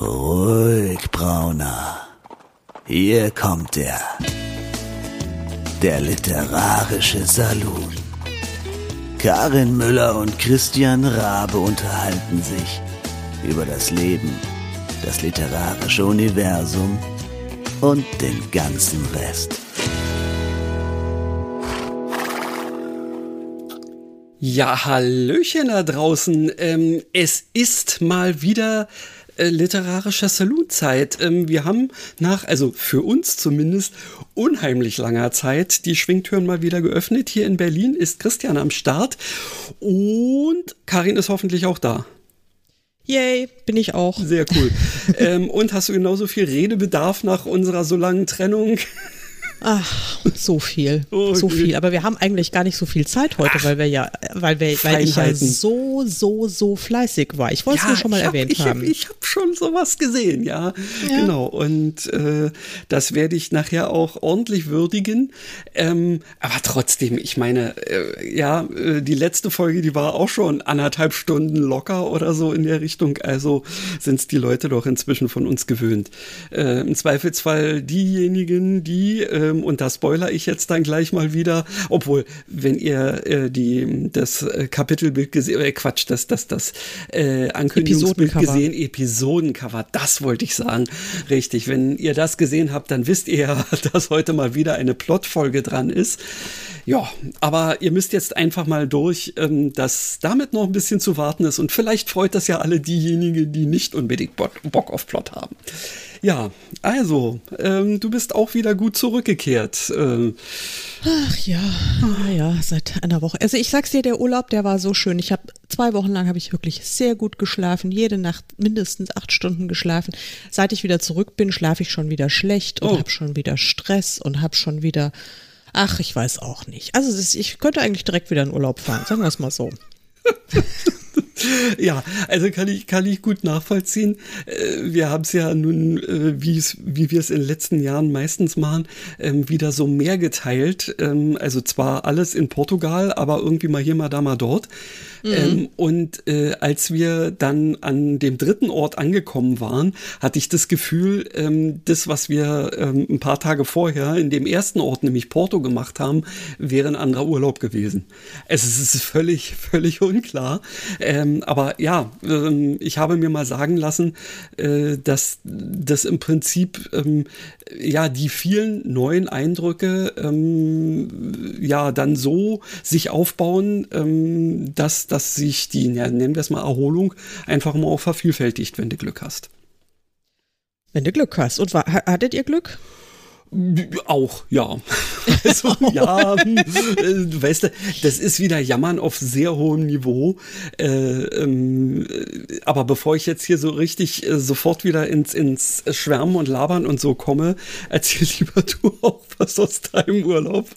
Ruhig, Brauner. Hier kommt er. Der literarische Salon. Karin Müller und Christian Rabe unterhalten sich über das Leben, das literarische Universum und den ganzen Rest. Ja, Hallöchen da draußen. Ähm, es ist mal wieder äh, literarischer Saloonzeit. Ähm, wir haben nach, also für uns zumindest, unheimlich langer Zeit die Schwingtüren mal wieder geöffnet. Hier in Berlin ist Christian am Start und Karin ist hoffentlich auch da. Yay, bin ich auch. Sehr cool. ähm, und hast du genauso viel Redebedarf nach unserer so langen Trennung? Ach, so viel, oh, so viel. Aber wir haben eigentlich gar nicht so viel Zeit heute, Ach, weil wir ja, weil wir, weil ich ja so, so, so fleißig war. Ich wollte es ja, nur schon mal hab, erwähnt ich haben. Hab, ich habe schon sowas gesehen, ja, ja. genau. Und äh, das werde ich nachher auch ordentlich würdigen. Ähm, aber trotzdem, ich meine, äh, ja, äh, die letzte Folge, die war auch schon anderthalb Stunden locker oder so in der Richtung. Also sind es die Leute doch inzwischen von uns gewöhnt. Äh, Im Zweifelsfall diejenigen, die äh, ähm, und da spoiler ich jetzt dann gleich mal wieder, obwohl, wenn ihr äh, die, das äh, Kapitelbild gesehen, äh, Quatsch, das, das, das äh, Ankündigungsbild gesehen, Episodencover, das wollte ich sagen. Richtig, wenn ihr das gesehen habt, dann wisst ihr ja, dass heute mal wieder eine Plotfolge dran ist. Ja, aber ihr müsst jetzt einfach mal durch, ähm, dass damit noch ein bisschen zu warten ist und vielleicht freut das ja alle diejenigen, die nicht unbedingt Bock auf Plot haben. Ja, also, ähm, du bist auch wieder gut zurückgekehrt. Ähm. Ach ja, ja, seit einer Woche. Also ich sag's dir, der Urlaub, der war so schön. Ich habe zwei Wochen lang habe ich wirklich sehr gut geschlafen, jede Nacht mindestens acht Stunden geschlafen. Seit ich wieder zurück bin, schlafe ich schon wieder schlecht und oh. habe schon wieder Stress und habe schon wieder, ach, ich weiß auch nicht. Also ist, ich könnte eigentlich direkt wieder in Urlaub fahren, sagen wir es mal so. ja, also kann ich, kann ich gut nachvollziehen. Äh, wir haben es ja nun, äh, wie wir es in den letzten Jahren meistens machen, ähm, wieder so mehr geteilt. Ähm, also zwar alles in Portugal, aber irgendwie mal hier, mal da, mal dort. Mhm. Ähm, und äh, als wir dann an dem dritten Ort angekommen waren, hatte ich das Gefühl, das, was wir ein paar Tage vorher in dem ersten Ort, nämlich Porto, gemacht haben, wäre ein anderer Urlaub gewesen. Es ist völlig, völlig unklar. Ähm, aber ja, ähm, ich habe mir mal sagen lassen, äh, dass das im Prinzip ähm, ja die vielen neuen Eindrücke ähm, ja dann so sich aufbauen, ähm, dass dass sich die, ja, nennen wir es mal Erholung, einfach mal auch vervielfältigt, wenn du Glück hast. Wenn du Glück hast. Und war, hattet ihr Glück? Auch, ja. Also, ja, äh, du weißt, das ist wieder Jammern auf sehr hohem Niveau. Äh, ähm, aber bevor ich jetzt hier so richtig äh, sofort wieder ins, ins Schwärmen und Labern und so komme, erzähl lieber du auch was aus deinem Urlaub.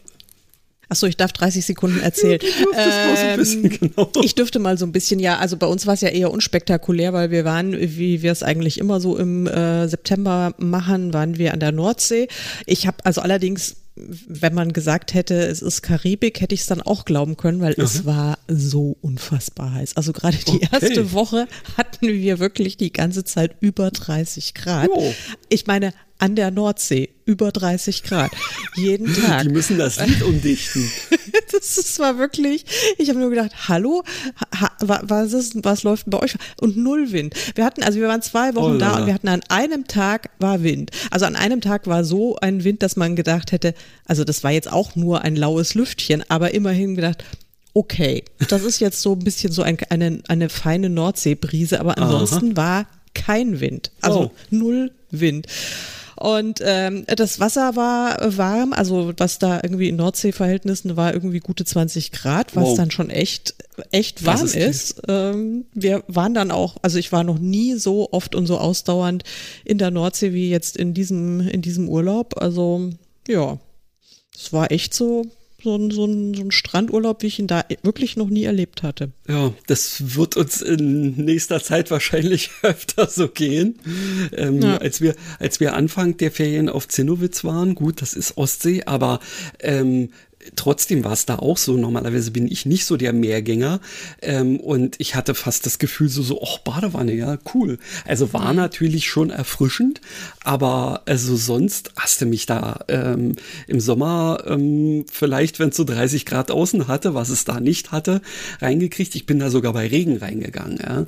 Achso, ich darf 30 Sekunden erzählen. Ähm, bisschen, genau. Ich dürfte mal so ein bisschen, ja, also bei uns war es ja eher unspektakulär, weil wir waren, wie wir es eigentlich immer so im äh, September machen, waren wir an der Nordsee. Ich habe also allerdings wenn man gesagt hätte, es ist Karibik, hätte ich es dann auch glauben können, weil Aha. es war so unfassbar heiß. Also gerade die okay. erste Woche hatten wir wirklich die ganze Zeit über 30 Grad. Jo. Ich meine, an der Nordsee, über 30 Grad, jeden Tag. Die müssen das Lied umdichten. das, das war wirklich, ich habe nur gedacht, hallo, ha, was, ist, was läuft bei euch? Und null Wind. Wir hatten, also wir waren zwei Wochen oh, da und wir hatten an einem Tag war Wind. Also an einem Tag war so ein Wind, dass man gedacht hätte, also das war jetzt auch nur ein laues Lüftchen, aber immerhin gedacht, okay, das ist jetzt so ein bisschen so ein, eine, eine feine Nordseebrise, aber ansonsten Aha. war kein Wind. Also oh. null Wind. Und ähm, das Wasser war warm, also was da irgendwie in Nordseeverhältnissen war irgendwie gute 20 Grad, was wow. dann schon echt echt warm ist. ist. Ähm, wir waren dann auch, also ich war noch nie so oft und so ausdauernd in der Nordsee wie jetzt in diesem in diesem Urlaub. Also ja, es war echt so so ein, so, ein, so ein Strandurlaub, wie ich ihn da wirklich noch nie erlebt hatte. Ja, das wird uns in nächster Zeit wahrscheinlich öfter so gehen. Ähm, ja. als, wir, als wir Anfang der Ferien auf Zinnowitz waren, gut, das ist Ostsee, aber ähm, trotzdem war es da auch so. Normalerweise bin ich nicht so der Mehrgänger. Ähm, und ich hatte fast das Gefühl, so, so, oh, Badewanne, ja, cool. Also war mhm. natürlich schon erfrischend, aber also sonst hast du mich da ähm, im Sommer ähm, vielleicht, wenn es so 30 Grad außen hatte, was es da nicht hatte, reingekriegt. Ich bin da sogar bei Regen reingegangen, ja.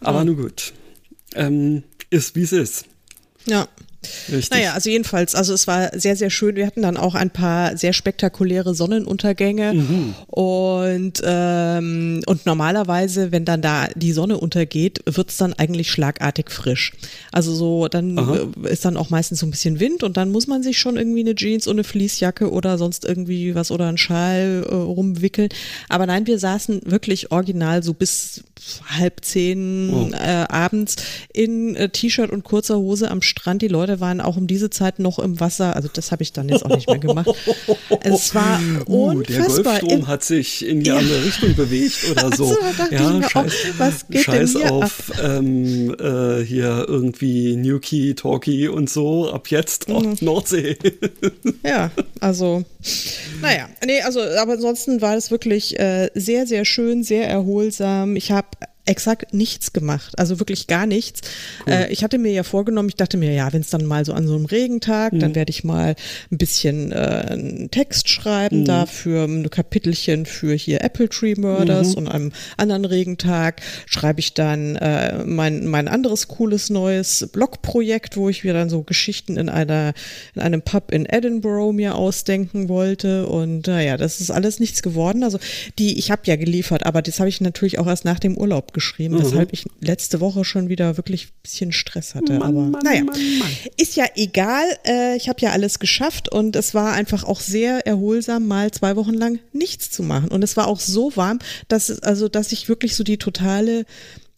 Aber mhm. nun gut. Ähm, ist wie es ist. Ja. Richtig. Naja, also jedenfalls, also es war sehr, sehr schön. Wir hatten dann auch ein paar sehr spektakuläre Sonnenuntergänge mhm. und, ähm, und normalerweise, wenn dann da die Sonne untergeht, wird es dann eigentlich schlagartig frisch. Also so, dann Aha. ist dann auch meistens so ein bisschen Wind und dann muss man sich schon irgendwie eine Jeans und eine Fließjacke oder sonst irgendwie was oder einen Schal äh, rumwickeln. Aber nein, wir saßen wirklich original so bis halb zehn oh. äh, abends in äh, T-Shirt und kurzer Hose am Strand. Die Leute waren auch um diese Zeit noch im Wasser. Also das habe ich dann jetzt auch nicht mehr gemacht. es war uh, unfassbar. Der Golfstrom hat sich in die ja. andere Richtung bewegt oder so. Also, ja, scheiß, auch, scheiß auf ähm, äh, hier irgendwie Newkey, Talkie und so. Ab jetzt mhm. Nordsee. ja, also naja, nee, also aber ansonsten war es wirklich äh, sehr, sehr schön, sehr erholsam. Ich habe exakt nichts gemacht, also wirklich gar nichts. Cool. Äh, ich hatte mir ja vorgenommen, ich dachte mir, ja, wenn es dann mal so an so einem Regentag, mhm. dann werde ich mal ein bisschen äh, einen Text schreiben, mhm. dafür ein Kapitelchen für hier Apple Tree Murders mhm. und am anderen Regentag schreibe ich dann äh, mein, mein anderes cooles neues Blogprojekt, wo ich mir dann so Geschichten in einer in einem Pub in Edinburgh mir ausdenken wollte und naja, das ist alles nichts geworden. Also die, ich habe ja geliefert, aber das habe ich natürlich auch erst nach dem Urlaub geschrieben, mhm. weshalb ich letzte Woche schon wieder wirklich ein bisschen Stress hatte. Mann, Aber Mann, naja, Mann, ist ja egal. Äh, ich habe ja alles geschafft und es war einfach auch sehr erholsam, mal zwei Wochen lang nichts zu machen. Und es war auch so warm, dass also, dass ich wirklich so die totale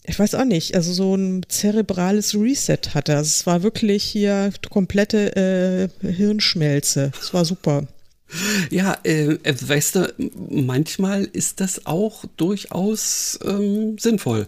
ich weiß auch nicht, also so ein zerebrales Reset hatte. Also es war wirklich hier komplette äh, Hirnschmelze. Es war super. Ja, äh, äh, weißt du, manchmal ist das auch durchaus ähm, sinnvoll.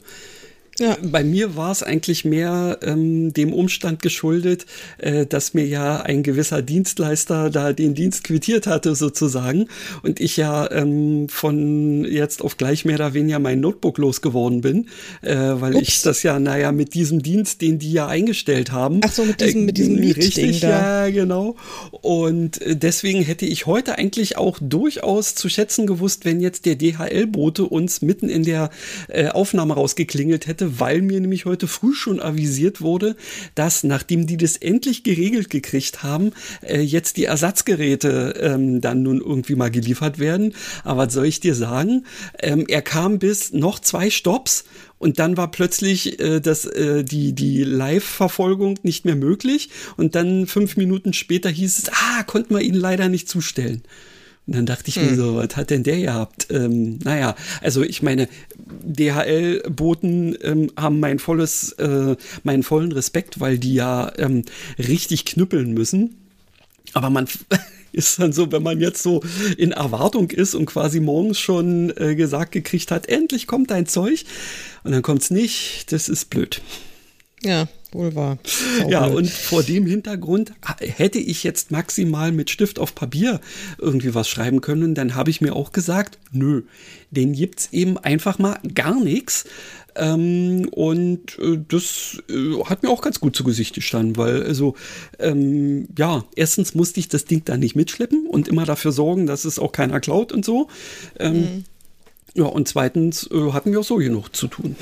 Ja. Bei mir war es eigentlich mehr ähm, dem Umstand geschuldet, äh, dass mir ja ein gewisser Dienstleister da den Dienst quittiert hatte sozusagen und ich ja ähm, von jetzt auf gleich mehr oder weniger mein Notebook losgeworden bin, äh, weil Ups. ich das ja, naja, mit diesem Dienst, den die ja eingestellt haben. Ach so, mit diesem, äh, mit diesem Richtig, da. ja, genau. Und äh, deswegen hätte ich heute eigentlich auch durchaus zu schätzen gewusst, wenn jetzt der DHL-Bote uns mitten in der äh, Aufnahme rausgeklingelt hätte, weil mir nämlich heute früh schon avisiert wurde, dass nachdem die das endlich geregelt gekriegt haben, äh, jetzt die Ersatzgeräte ähm, dann nun irgendwie mal geliefert werden. Aber was soll ich dir sagen? Ähm, er kam bis noch zwei Stops und dann war plötzlich äh, das, äh, die, die Live-Verfolgung nicht mehr möglich. Und dann fünf Minuten später hieß es, ah, konnten wir Ihnen leider nicht zustellen. Und dann dachte ich hm. mir so, was hat denn der gehabt? Ähm, naja, also ich meine, DHL-Boten ähm, haben mein volles, äh, meinen vollen Respekt, weil die ja ähm, richtig knüppeln müssen. Aber man ist dann so, wenn man jetzt so in Erwartung ist und quasi morgens schon äh, gesagt gekriegt hat, endlich kommt dein Zeug und dann kommt's nicht, das ist blöd. Ja, wohl wahr. Ja, und vor dem Hintergrund hätte ich jetzt maximal mit Stift auf Papier irgendwie was schreiben können, dann habe ich mir auch gesagt, nö, den gibt's eben einfach mal gar nichts. Ähm, und äh, das äh, hat mir auch ganz gut zu Gesicht gestanden, weil also ähm, ja, erstens musste ich das Ding da nicht mitschleppen und immer dafür sorgen, dass es auch keiner klaut und so. Ähm, mhm. Ja, und zweitens äh, hatten wir auch so genug zu tun.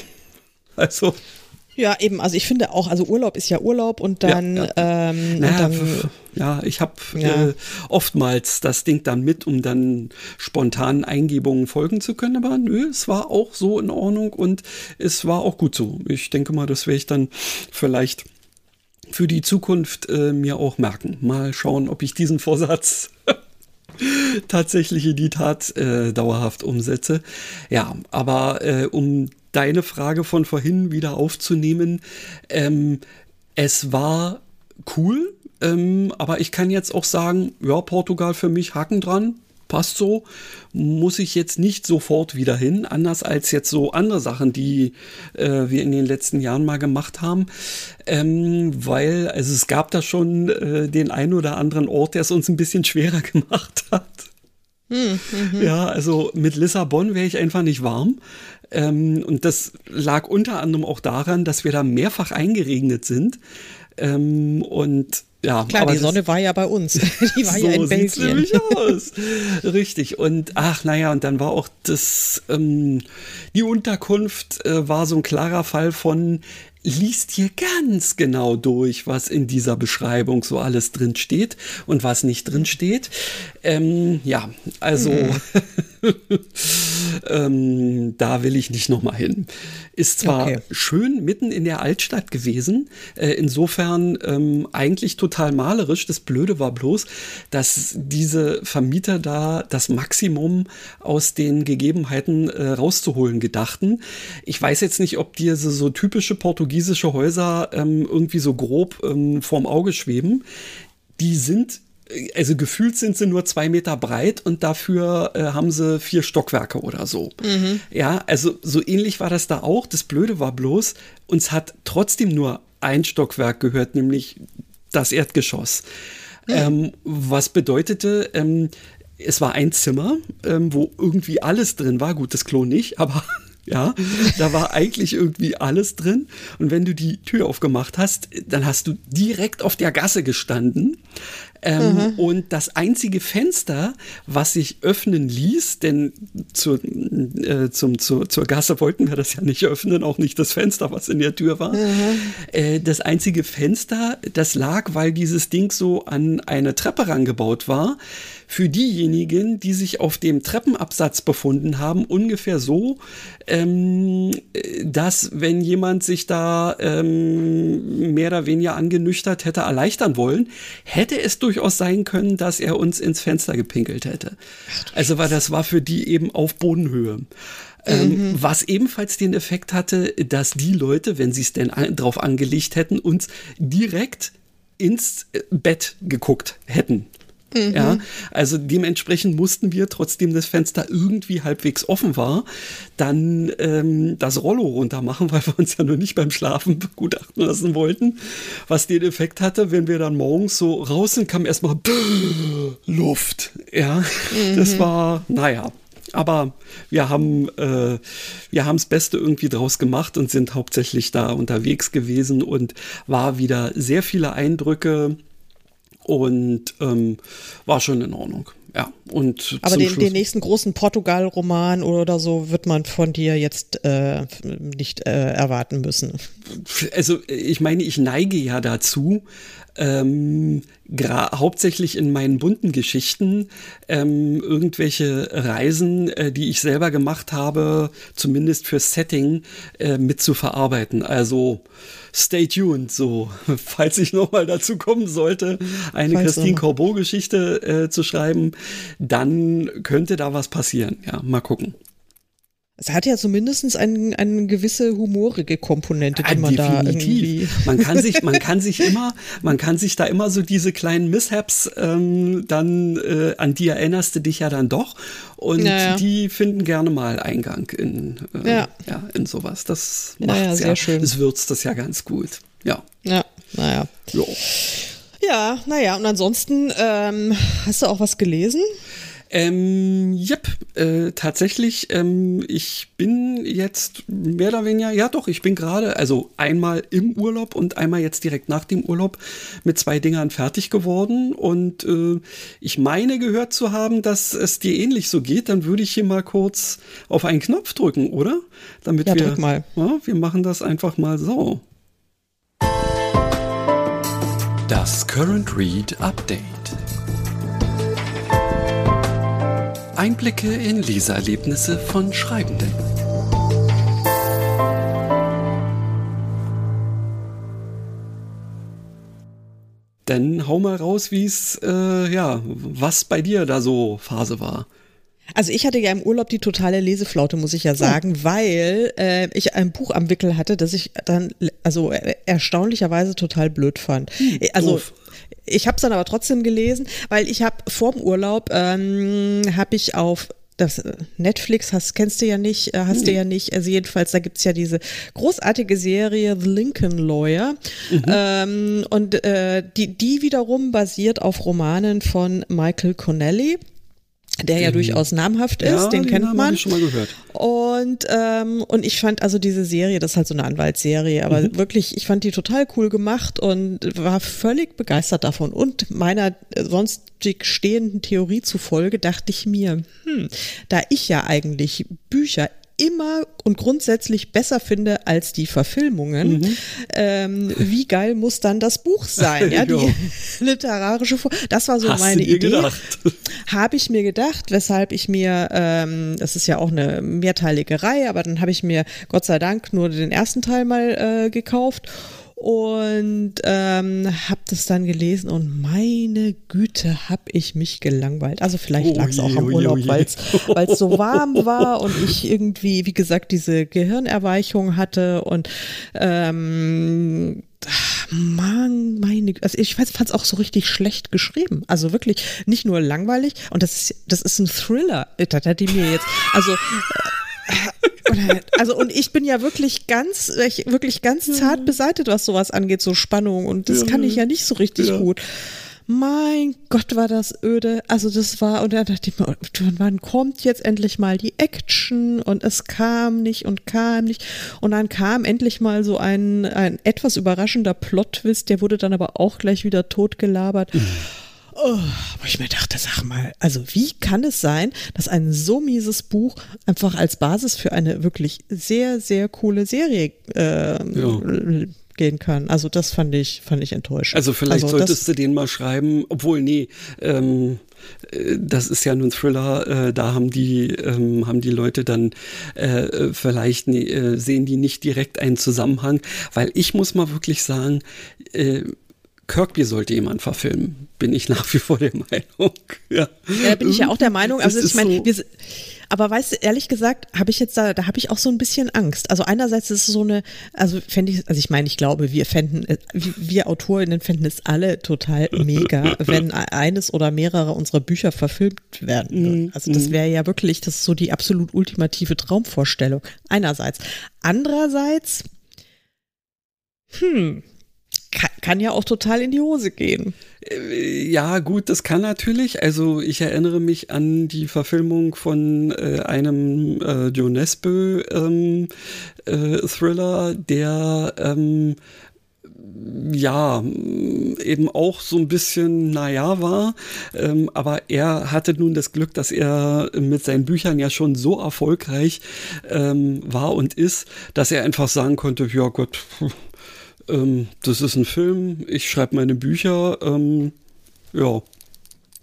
Also ja, eben. Also ich finde auch, also Urlaub ist ja Urlaub und dann. Ja, ja. Ähm, naja, und dann ja ich habe ja. äh, oftmals das Ding dann mit, um dann spontan Eingebungen folgen zu können. Aber nö, es war auch so in Ordnung und es war auch gut so. Ich denke mal, das werde ich dann vielleicht für die Zukunft äh, mir auch merken. Mal schauen, ob ich diesen Vorsatz tatsächlich in die Tat äh, dauerhaft umsetze. Ja, aber äh, um deine Frage von vorhin wieder aufzunehmen. Ähm, es war cool, ähm, aber ich kann jetzt auch sagen, ja, Portugal für mich Haken dran, passt so, muss ich jetzt nicht sofort wieder hin, anders als jetzt so andere Sachen, die äh, wir in den letzten Jahren mal gemacht haben, ähm, weil also es gab da schon äh, den einen oder anderen Ort, der es uns ein bisschen schwerer gemacht hat. Mhm. Ja, also mit Lissabon wäre ich einfach nicht warm. Ähm, und das lag unter anderem auch daran, dass wir da mehrfach eingeregnet sind. Ähm, und ja, klar, die Sonne war ja bei uns. Die war so ja in Belgien. Nämlich aus. Richtig. Und ach, naja, und dann war auch das, ähm, die Unterkunft äh, war so ein klarer Fall von, liest hier ganz genau durch, was in dieser Beschreibung so alles drin steht und was nicht drin steht. Ähm, ja, also mhm. ähm, da will ich nicht nochmal hin. Ist zwar okay. schön mitten in der Altstadt gewesen, äh, insofern ähm, eigentlich total malerisch. Das Blöde war bloß, dass diese Vermieter da das Maximum aus den Gegebenheiten äh, rauszuholen gedachten. Ich weiß jetzt nicht, ob dir so, so typische portugiesische Häuser ähm, irgendwie so grob ähm, vorm Auge schweben. Die sind also gefühlt sind sie nur zwei Meter breit und dafür äh, haben sie vier Stockwerke oder so. Mhm. Ja, also so ähnlich war das da auch. Das Blöde war bloß, uns hat trotzdem nur ein Stockwerk gehört, nämlich das Erdgeschoss. Mhm. Ähm, was bedeutete, ähm, es war ein Zimmer, ähm, wo irgendwie alles drin war. Gut, das Klo nicht, aber ja, da war eigentlich irgendwie alles drin. Und wenn du die Tür aufgemacht hast, dann hast du direkt auf der Gasse gestanden. Ähm, mhm. Und das einzige Fenster, was sich öffnen ließ, denn zur, äh, zum, zur, zur Gasse wollten wir das ja nicht öffnen, auch nicht das Fenster, was in der Tür war. Mhm. Äh, das einzige Fenster, das lag, weil dieses Ding so an eine Treppe rangebaut war, für diejenigen, die sich auf dem Treppenabsatz befunden haben, ungefähr so, ähm, dass wenn jemand sich da ähm, mehr oder weniger angenüchtert hätte erleichtern wollen, hätte es durchaus sein können, dass er uns ins Fenster gepinkelt hätte. Also weil das war für die eben auf Bodenhöhe. Ähm, mhm. Was ebenfalls den Effekt hatte, dass die Leute, wenn sie es denn an, drauf angelegt hätten, uns direkt ins Bett geguckt hätten. Mhm. Ja, also dementsprechend mussten wir, trotzdem das Fenster irgendwie halbwegs offen war, dann ähm, das Rollo runter machen, weil wir uns ja nur nicht beim Schlafen begutachten lassen wollten. Was den Effekt hatte, wenn wir dann morgens so raus sind, kam erstmal Luft. Ja, mhm. das war, naja. Aber wir haben äh, wir haben das Beste irgendwie draus gemacht und sind hauptsächlich da unterwegs gewesen und war wieder sehr viele Eindrücke und ähm, war schon in Ordnung. Ja, und Aber den, den, nächsten großen Portugal-Roman oder so wird man von dir jetzt äh, nicht äh, erwarten müssen. Also ich meine, ich neige ja dazu, ähm, hauptsächlich in meinen bunten Geschichten ähm, irgendwelche Reisen, äh, die ich selber gemacht habe, zumindest fürs Setting, äh, mit zu verarbeiten. Also stay tuned, so, falls ich nochmal dazu kommen sollte, eine falls Christine Corbeau-Geschichte äh, zu schreiben, dann könnte da was passieren. Ja, mal gucken. Es hat ja zumindest eine, eine gewisse humorige Komponente, die ja, man definitiv. da irgendwie. Man kann sich, man kann sich immer, man kann sich da immer so diese kleinen Mishaps ähm, dann, äh, an die erinnerst du dich ja dann doch. Und naja. die finden gerne mal Eingang in, äh, ja. ja. in sowas. Das macht naja, sehr ja, schön. Das würzt das ja ganz gut. Ja. Ja, naja. Jo. Ja, naja, und ansonsten ähm, hast du auch was gelesen? Ähm, yep, äh, tatsächlich, ähm, ich bin jetzt mehr oder weniger, ja doch, ich bin gerade, also einmal im Urlaub und einmal jetzt direkt nach dem Urlaub mit zwei Dingern fertig geworden und äh, ich meine gehört zu haben, dass es dir ähnlich so geht, dann würde ich hier mal kurz auf einen Knopf drücken, oder? Damit ja, wir, drück mal. Ja, wir machen das einfach mal so. Das Current Read Update. Einblicke in Leseerlebnisse von Schreibenden. Dann hau mal raus, wie es, äh, ja, was bei dir da so Phase war. Also ich hatte ja im Urlaub die totale Leseflaute, muss ich ja sagen, oh. weil äh, ich ein Buch am Wickel hatte, das ich dann also äh, erstaunlicherweise total blöd fand. Hm, also doof ich habe es dann aber trotzdem gelesen, weil ich habe vor dem Urlaub ähm, habe ich auf das äh, Netflix hast, kennst du ja nicht, äh, hast mhm. du ja nicht. Also jedenfalls, da gibt's ja diese großartige Serie The Lincoln Lawyer. Mhm. Ähm, und äh, die, die wiederum basiert auf Romanen von Michael Connelly. Der ja durchaus namhaft ist, ja, den, den kennt Namen man. ich schon mal gehört. Und, ähm, und ich fand also diese Serie, das ist halt so eine Anwaltsserie, aber Mhm. wirklich, ich fand die total cool gemacht und war völlig begeistert davon. Und meiner äh, sonstig stehenden Theorie zufolge dachte ich mir, hm, da ich ja eigentlich Bücher immer und grundsätzlich besser finde als die Verfilmungen. Mhm. Ähm, wie geil muss dann das Buch sein? Ja, die Ja. literarische Vor Das war so Hast meine Idee. Habe ich mir gedacht, weshalb ich mir, ähm, das ist ja auch eine mehrteilige Reihe, aber dann habe ich mir Gott sei Dank nur den ersten Teil mal äh, gekauft und ähm, habe das dann gelesen und meine Güte, habe ich mich gelangweilt. Also vielleicht lag es auch am Oje, Urlaub, oje. weil es so warm war und ich irgendwie, wie gesagt, diese Gehirnerweichung hatte und ähm, Mann, meine, also ich fand es auch so richtig schlecht geschrieben. Also wirklich nicht nur langweilig und das ist, das ist ein Thriller. Das hat die mir jetzt, also äh, also und ich bin ja wirklich ganz, ich, wirklich ganz zart beseitet, was sowas angeht, so Spannung und das kann ich ja nicht so richtig Ja. gut. Mein Gott, war das öde. Also das war, und dann dachte ich mir, wann kommt jetzt endlich mal die Action? Und es kam nicht und kam nicht. Und dann kam endlich mal so ein, ein etwas überraschender Plot-Twist, der wurde dann aber auch gleich wieder totgelabert. Oh, wo ich mir dachte, sag mal, also wie kann es sein, dass ein so mieses Buch einfach als Basis für eine wirklich sehr, sehr coole Serie äh, gehen kann? Also das fand ich, fand ich enttäuschend. Also vielleicht das- solltest du den mal schreiben, obwohl, nee, ähm, äh, das ist ja nur ein Thriller, äh, da haben die, ähm, haben die Leute dann äh, vielleicht äh, sehen die nicht direkt einen Zusammenhang, weil ich muss mal wirklich sagen, äh, Kirkby sollte jemand verfilmen, bin ich nach wie vor der Meinung. Ja, Ja, bin ich ja auch der Meinung. Also ich meine, so- wir, aber weißt du, ehrlich gesagt, habe ich jetzt da, da habe ich auch so ein bisschen Angst. Also einerseits ist es so eine, also fände ich, also ich meine, ich glaube, wir fänden, äh, wir AutorInnen fänden es alle total mega, wenn eines oder mehrere unserer Bücher verfilmt werden würden. Also das wäre ja wirklich, das ist so die absolut ultimative Traumvorstellung. Einerseits. Andererseits, hm, kann, ja auch total in die Hose gehen. Äh, Ja, gut, das kann natürlich. Also ich erinnere mich an die Verfilmung von äh, einem äh, Joe Nesbø ähm, äh, Thriller, der ähm, ja, eben auch so ein bisschen, naja, war. Ähm, aber er hatte nun das Glück, dass er mit seinen Büchern ja schon so erfolgreich ähm, war und ist, dass er einfach sagen konnte, ja Gott, ähm, das ist ein Film, ich schreibe meine Bücher, ähm, ja,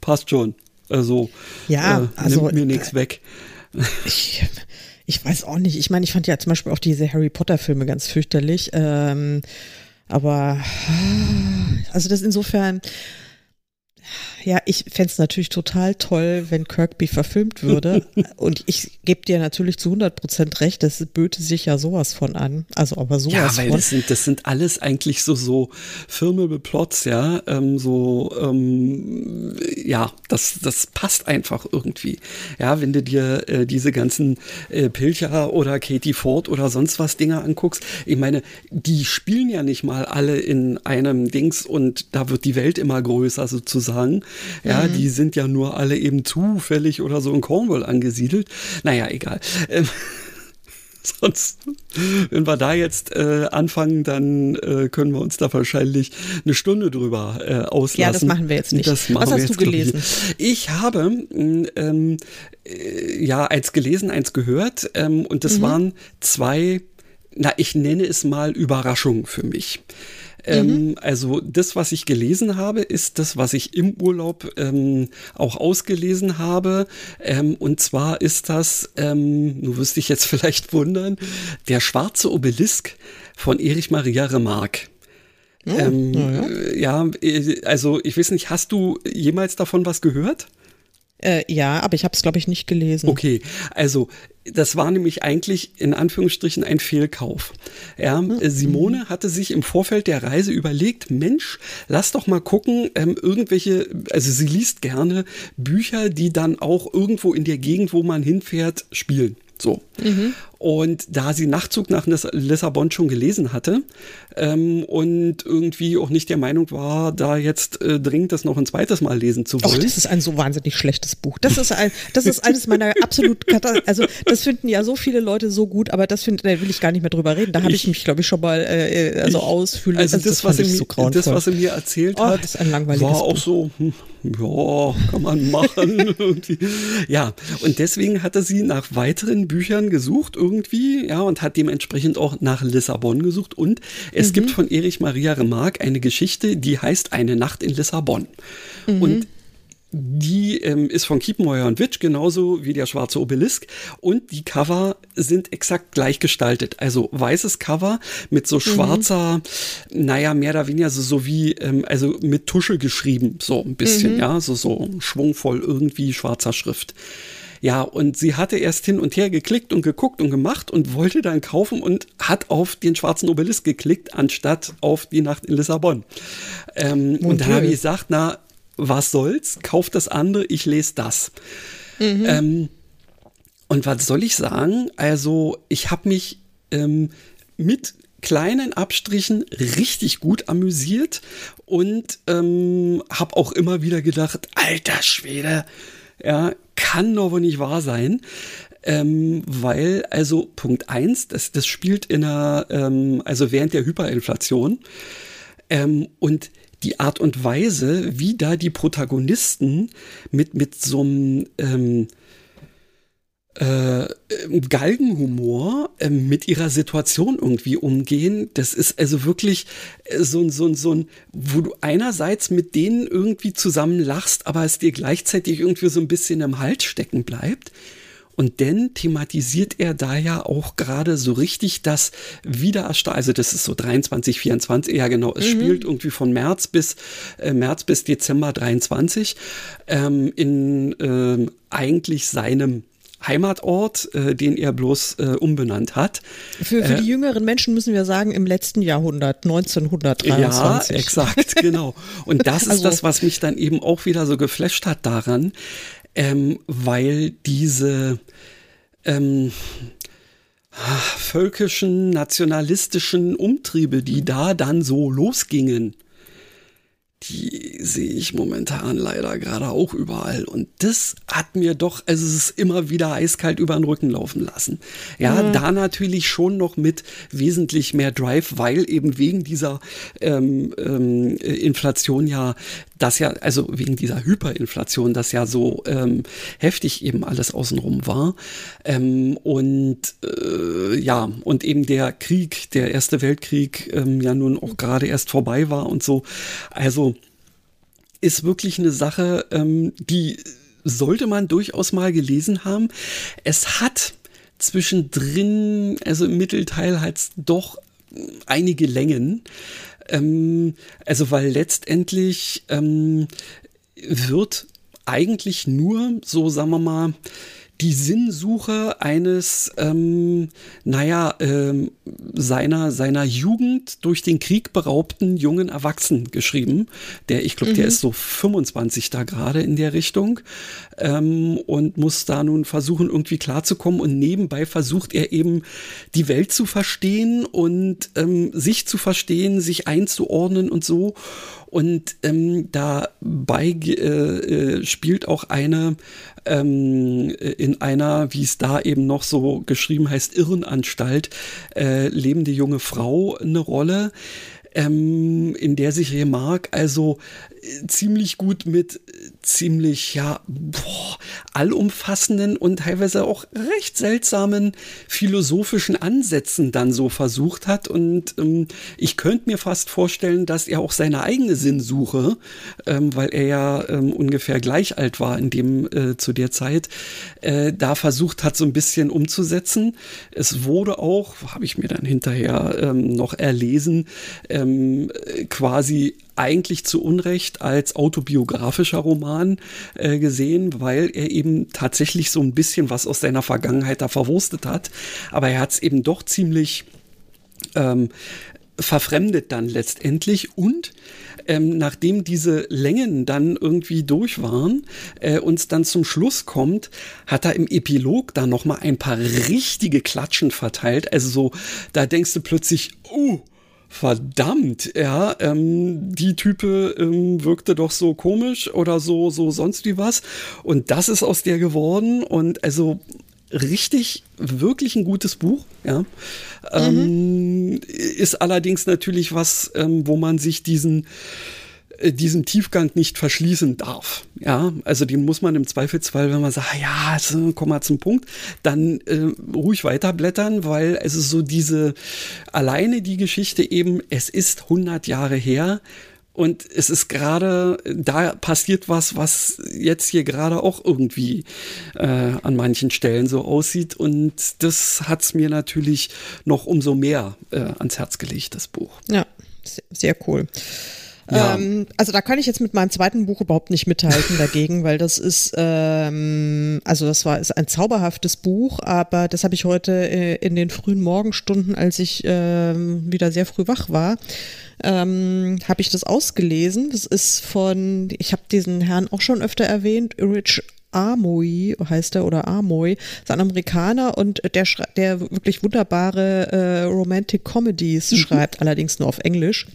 passt schon. Also, Ja, äh, also, nimmt mir nichts weg. Ich, ich weiß auch nicht. Ich meine, ich fand ja zum Beispiel auch diese Harry Potter-Filme ganz fürchterlich. Ähm, aber also das insofern, ja, ich fänd's es natürlich total toll, wenn Kirkby verfilmt würde. Und ich gebe dir natürlich zu 100 Prozent recht, das böte sich ja sowas von an. Also aber sowas Ja, weil von. das sind, das sind alles eigentlich so, so filmable Plots, ja, ähm, so, ähm, ja, das, das passt einfach irgendwie. Ja, wenn du dir äh, diese ganzen äh, Pilcher oder Katie Ford oder sonst was Dinger anguckst, ich meine, die spielen ja nicht mal alle in einem Dings und da wird die Welt immer größer sozusagen. Ja, Mhm. die sind ja nur alle eben zufällig oder so in Cornwall angesiedelt. Naja, egal. Ähm, Sonst, wenn wir da jetzt äh, anfangen, dann äh, können wir uns da wahrscheinlich eine Stunde drüber äh, auslassen. Ja, das machen wir jetzt nicht. Was hast du glaub ich, gelesen? Ich habe mh, ähm, äh, ja eins gelesen, eins gehört ähm, und Mhm. das waren zwei, na ich nenne es mal Überraschungen für mich. Ähm, Also das, was ich gelesen habe, ist das, was ich im Urlaub ähm, auch ausgelesen habe. Ähm, und zwar ist das, ähm, du wirst dich jetzt vielleicht wundern, der schwarze Obelisk von Erich Maria Remarque. ähm, ja. äh, also ich weiß nicht, hast du jemals davon was gehört? Äh, ja, aber ich habe es, glaube ich, nicht gelesen. Okay, also das war nämlich eigentlich in Anführungsstrichen ein Fehlkauf. Ja, äh, Simone hatte sich im Vorfeld der Reise überlegt, Mensch, lass doch mal gucken, ähm, irgendwelche, also sie liest gerne Bücher, die dann auch irgendwo in der Gegend, wo man hinfährt, spielen. So. Und da sie Nachtzug nach Lissabon schon gelesen hatte ähm, und irgendwie auch nicht der Meinung war, da jetzt äh, dringend das noch ein zweites Mal lesen zu wollen. Och, das ist ein so wahnsinnig schlechtes Buch. Das ist ein, das ist eines meiner absolut, also das finden ja so viele Leute so gut, aber das find, da will ich gar nicht mehr drüber reden. Da habe ich, ich, mich, glaube ich, schon mal äh, äh also ausfühlen. Also, also das, das, was er, so das, was er mir erzählt oh, hat, war auch Buch. so, hm, ja, kann man machen. ja, und deswegen hatte sie nach weiteren Büchern gesucht irgendwie, ja, und hat dementsprechend auch nach Lissabon gesucht. Und es mhm. gibt von Erich Maria Remarque eine Geschichte, die heißt Eine Nacht in Lissabon. Mhm. Und die ähm, ist von Kiepenheuer und Witsch, genauso wie der schwarze Obelisk. Und die Cover sind exakt gleich gestaltet. Also weißes Cover mit so mhm. schwarzer, mhm. naja, mehr oder weniger so, so wie, ähm, also mit Tusche geschrieben, so ein bisschen, mhm. ja, so, so schwungvoll irgendwie schwarzer Schrift. Ja, und sie hatte erst hin und her geklickt und geguckt und gemacht und wollte dann kaufen und hat auf den schwarzen Obelisk geklickt, anstatt auf die Nacht in Lissabon. Ähm, und dann habe ich gesagt, na, was soll's, kauf das andere, ich lese das. Mhm. Ähm, und was soll ich sagen? Also, ich habe mich ähm, mit kleinen Abstrichen richtig gut amüsiert und ähm, habe auch immer wieder gedacht, alter Schwede, ja, kann doch wohl nicht wahr sein. Ähm, weil, also Punkt eins, das, das spielt in einer, ähm, also während der Hyperinflation. Ähm, und die Art und Weise, wie da die Protagonisten mit, mit so einem ähm, äh, Galgenhumor äh, mit ihrer Situation irgendwie umgehen. Das ist also wirklich äh, so, so, so ein, wo du einerseits mit denen irgendwie zusammen lachst, aber es dir gleichzeitig irgendwie so ein bisschen im Hals stecken bleibt. Und dann thematisiert er da ja auch gerade so richtig das Wiedererstarken, also das ist so 23, 24, ja genau, es mhm. spielt irgendwie von März bis äh, März bis Dezember 23 ähm, in äh, eigentlich seinem Heimatort, äh, den er bloß äh, umbenannt hat. Für, für äh, die jüngeren Menschen müssen wir sagen, im letzten Jahrhundert, 1923. Ja, exakt, genau. Und das also, ist das, was mich dann eben auch wieder so geflasht hat daran, ähm, weil diese ähm, völkischen, nationalistischen Umtriebe, die da dann so losgingen, die sehe ich momentan leider gerade auch überall. Und das hat mir doch, also es ist immer wieder eiskalt über den Rücken laufen lassen. Ja, mhm. da natürlich schon noch mit wesentlich mehr Drive, weil eben wegen dieser ähm, ähm, Inflation ja das ja, also wegen dieser Hyperinflation, das ja so ähm, heftig eben alles außenrum war. Ähm, und äh, ja, und eben der Krieg, der Erste Weltkrieg ähm, ja nun auch gerade erst vorbei war und so. Also ist wirklich eine Sache, ähm, die sollte man durchaus mal gelesen haben. Es hat zwischendrin, also im Mittelteil halt doch einige Längen. Ähm, also weil letztendlich ähm, wird eigentlich nur so, sagen wir mal, die Sinnsuche eines, ähm, naja, ähm, seiner, seiner Jugend durch den Krieg beraubten jungen Erwachsenen geschrieben. Der, ich glaube, mhm. der ist so 25 da gerade in der Richtung ähm, und muss da nun versuchen, irgendwie klarzukommen. Und nebenbei versucht er eben, die Welt zu verstehen und ähm, sich zu verstehen, sich einzuordnen und so. Und ähm, dabei äh, äh, spielt auch eine ähm, in einer, wie es da eben noch so geschrieben heißt, Irrenanstalt, äh, lebende junge Frau eine Rolle ähm, in der sich Remarque also äh, ziemlich gut mit äh, ziemlich, ja, boah, allumfassenden und teilweise auch recht seltsamen philosophischen Ansätzen dann so versucht hat. Und ähm, ich könnte mir fast vorstellen, dass er auch seine eigene Sinnsuche, ähm, weil er ja ähm, ungefähr gleich alt war in dem äh, zu der Zeit, äh, da versucht hat, so ein bisschen umzusetzen. Es wurde auch, habe ich mir dann hinterher ähm, noch erlesen, ähm, quasi eigentlich zu Unrecht als autobiografischer Roman äh, gesehen, weil er eben tatsächlich so ein bisschen was aus seiner Vergangenheit da verwurstet hat. Aber er hat es eben doch ziemlich ähm, verfremdet dann letztendlich und ähm, nachdem diese Längen dann irgendwie durch waren, äh, uns dann zum Schluss kommt, hat er im Epilog da noch mal ein paar richtige Klatschen verteilt. Also so, da denkst du plötzlich, uh, verdammt, ja, ähm, die Type ähm, wirkte doch so komisch oder so, so sonst wie was. Und das ist aus der geworden. Und also richtig, wirklich ein gutes Buch, ja. Ähm, mhm. ist allerdings natürlich was, ähm, wo man sich diesen diesem Tiefgang nicht verschließen darf. Ja, also den muss man im Zweifelsfall, wenn man sagt, ja, also, komm mal zum Punkt, dann äh, ruhig weiterblättern, weil es ist so diese, alleine die Geschichte eben, es ist 100 Jahre her, und es ist gerade, da passiert was, was jetzt hier gerade auch irgendwie äh, an manchen Stellen so aussieht. Und das hat es mir natürlich noch umso mehr äh, ans Herz gelegt, das Buch. Ja, sehr cool. Ja. Ähm, also da kann ich jetzt mit meinem zweiten Buch überhaupt nicht mithalten dagegen, weil das ist, ähm, also das war ist ein zauberhaftes Buch, aber das habe ich heute äh, in den frühen Morgenstunden, als ich äh, wieder sehr früh wach war, ähm, habe ich das ausgelesen. Das ist von, ich habe diesen Herrn auch schon öfter erwähnt, Rich Amoy heißt er oder Amoy, ist ein Amerikaner und der, der wirklich wunderbare äh, Romantic Comedies mhm. schreibt, allerdings nur auf Englisch.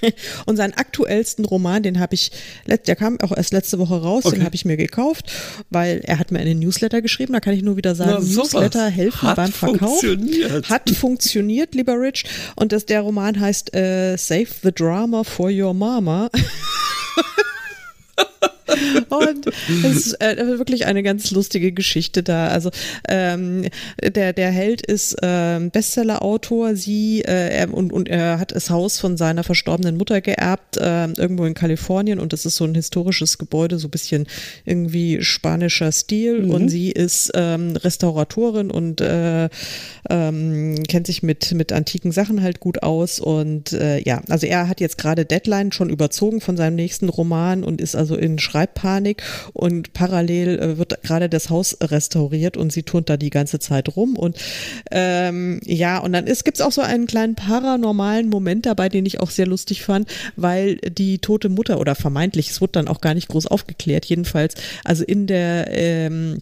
Und seinen aktuellsten Roman, den habe ich, der kam auch erst letzte Woche raus, okay. den habe ich mir gekauft, weil er hat mir einen Newsletter geschrieben, da kann ich nur wieder sagen, Na, Newsletter helfen beim Verkauf. Funktioniert. Hat funktioniert, lieber Rich. Und das, der Roman heißt äh, Save the Drama for Your Mama. Und es ist äh, wirklich eine ganz lustige Geschichte da. Also ähm, der, der Held ist ähm, Bestseller-Autor, sie äh, er, und, und er hat das Haus von seiner verstorbenen Mutter geerbt, äh, irgendwo in Kalifornien und das ist so ein historisches Gebäude, so ein bisschen irgendwie spanischer Stil mhm. und sie ist ähm, Restauratorin und äh, ähm, kennt sich mit, mit antiken Sachen halt gut aus und äh, ja, also er hat jetzt gerade Deadline schon überzogen von seinem nächsten Roman und ist also in Schreib Schreibpanik und parallel äh, wird gerade das Haus restauriert und sie turnt da die ganze Zeit rum und ähm, ja, und dann gibt es auch so einen kleinen paranormalen Moment dabei, den ich auch sehr lustig fand, weil die tote Mutter oder vermeintlich, es wird dann auch gar nicht groß aufgeklärt, jedenfalls, also in der ähm,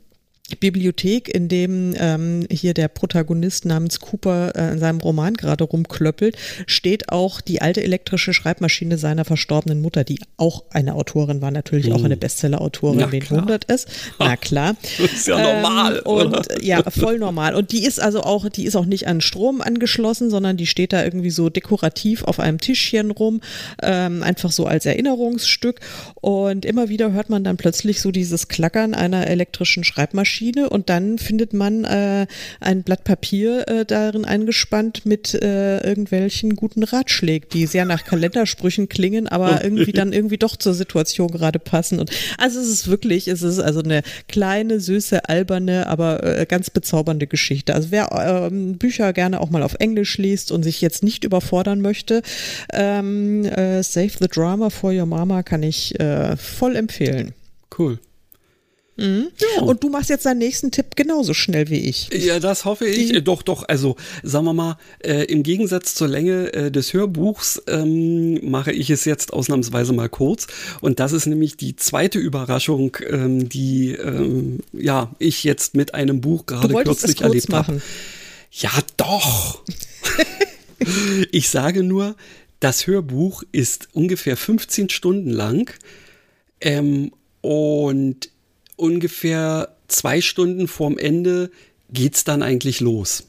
Bibliothek, in dem ähm, hier der Protagonist namens Cooper äh, in seinem Roman gerade rumklöppelt, steht auch die alte elektrische Schreibmaschine seiner verstorbenen Mutter, die auch eine Autorin war, natürlich auch hm. eine Bestseller-Autorin, wen wundert es? Na klar. Das ist ja ähm, normal. Und ja, voll normal. Und die ist also auch, die ist auch nicht an Strom angeschlossen, sondern die steht da irgendwie so dekorativ auf einem Tischchen rum, ähm, einfach so als Erinnerungsstück. Und immer wieder hört man dann plötzlich so dieses Klackern einer elektrischen Schreibmaschine Schreibmaschine und dann findet man äh, ein Blatt Papier äh, darin eingespannt mit äh, irgendwelchen guten Ratschlägen, die sehr nach Kalendersprüchen klingen, aber irgendwie dann irgendwie doch zur Situation gerade passen. Und also es ist wirklich, es ist also eine kleine, süße, alberne, aber äh, ganz bezaubernde Geschichte. Also wer ähm, Bücher gerne auch mal auf Englisch liest und sich jetzt nicht überfordern möchte, ähm, äh, Save the Drama for Your Mama kann ich äh, voll empfehlen. Cool. Mhm. Ja. Und du machst jetzt deinen nächsten Tipp genauso schnell wie ich. Ja, das hoffe ich. Die doch, doch. Also, sagen wir mal, äh, im Gegensatz zur Länge äh, des Hörbuchs ähm, mache ich es jetzt ausnahmsweise mal kurz. Und das ist nämlich die zweite Überraschung, ähm, die ähm, ja ich jetzt mit einem Buch gerade kürzlich erlebt habe. Ja, doch. ich sage nur, das Hörbuch ist ungefähr 15 Stunden lang. Ähm, und ungefähr zwei Stunden vorm Ende geht's dann eigentlich los.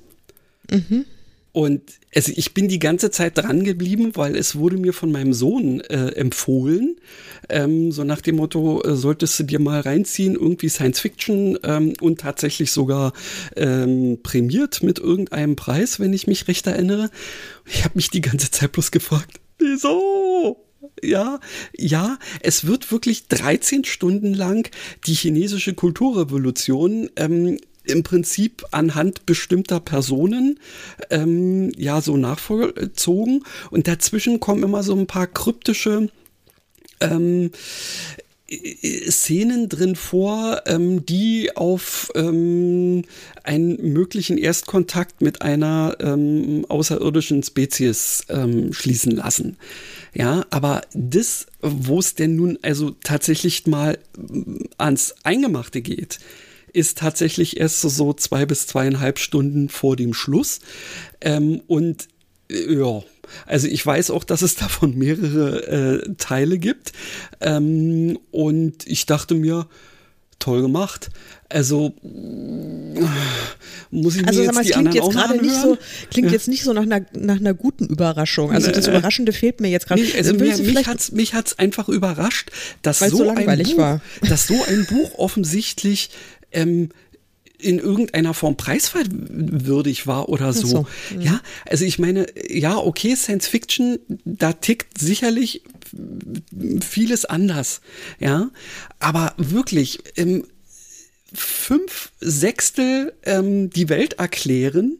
Mhm. Und also ich bin die ganze Zeit dran geblieben, weil es wurde mir von meinem Sohn äh, empfohlen, ähm, so nach dem Motto, äh, solltest du dir mal reinziehen, irgendwie Science Fiction ähm, und tatsächlich sogar ähm, prämiert mit irgendeinem Preis, wenn ich mich recht erinnere. Ich habe mich die ganze Zeit bloß gefragt, wieso? Ja, ja, es wird wirklich 13 Stunden lang die chinesische Kulturrevolution ähm, im Prinzip anhand bestimmter Personen ähm, ja so nachvollzogen und dazwischen kommen immer so ein paar kryptische ähm, äh, Szenen drin vor, ähm, die auf ähm, einen möglichen Erstkontakt mit einer ähm, außerirdischen Spezies ähm, schließen lassen. Ja, aber das, wo es denn nun also tatsächlich mal ans Eingemachte geht, ist tatsächlich erst so, so zwei bis zweieinhalb Stunden vor dem Schluss. Ähm, und äh, ja, also ich weiß auch, dass es davon mehrere äh, Teile gibt. Ähm, und ich dachte mir, toll gemacht. Also muss ich mir also, jetzt mal, die klingt anderen jetzt gerade nicht so klingt Ja. jetzt nicht so nach einer nach einer guten Überraschung. Also das Überraschende fehlt mir jetzt gerade. Nee, also mir, mich hat's mich hat's einfach überrascht, dass so, so ein Buch, war. dass so ein Buch offensichtlich ähm, in irgendeiner Form preiswürdig war oder so. so, Ja, also ich meine, ja, okay, Science Fiction, da tickt sicherlich vieles anders. Ja, aber wirklich, ähm, fünf Sechstel ähm, die Welt erklären,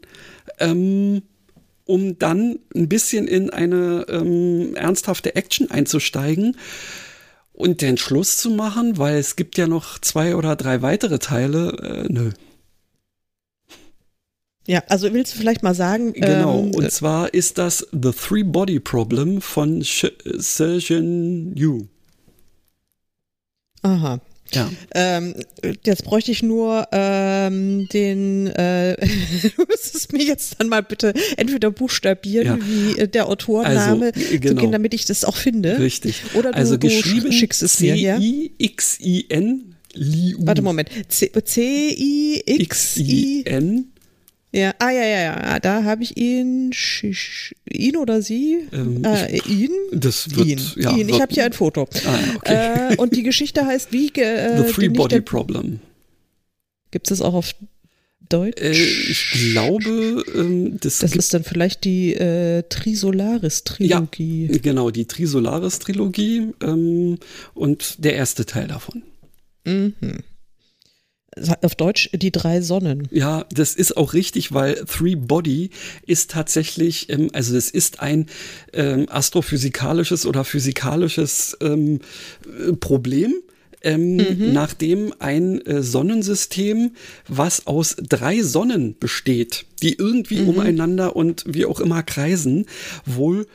ähm, um dann ein bisschen in eine ähm, ernsthafte Action einzusteigen und den Schluss zu machen, weil es gibt ja noch zwei oder drei weitere Teile. Äh, nö. ja, also willst du vielleicht mal sagen, Genau, ähm, und zwar ist das The Three Body Problem von Sh- Sejin Yu. aha. Ja. Ähm, jetzt bräuchte ich nur ähm, den, äh, du müsstest mir jetzt dann mal bitte entweder buchstabieren, Ja. wie äh, der Autorenname Also, zu genau. gehen, damit ich das auch finde. Richtig. Oder du, also du geschrieben schickst es mir? C-I-X-I-N. Liu. Warte, Moment. C- C-I-X-I. X-I-N. Ja, ah, ja, ja, ja. Da habe ich ihn, ihn oder sie? Ähm, äh, ihn? Das wird, ihn. ja. ihn. Ich wird- habe hier ein Foto. Ah, okay. Äh, und die Geschichte heißt wie? Äh, The nicht Body Problem. Gibt es auch auf Deutsch? Äh, ich glaube, ähm, das, das ist dann vielleicht die äh, Trisolaris-Trilogie. genau die Trisolaris-Trilogie ähm, und der erste Teil davon. Mhm. Auf Deutsch die drei Sonnen. Ja, das ist auch richtig, weil Three Body ist tatsächlich, ähm, also es ist ein ähm, astrophysikalisches oder physikalisches ähm, äh, Problem. Ähm, Nachdem ein äh, Sonnensystem, was aus drei Sonnen besteht, die irgendwie umeinander und wie auch immer kreisen, wohl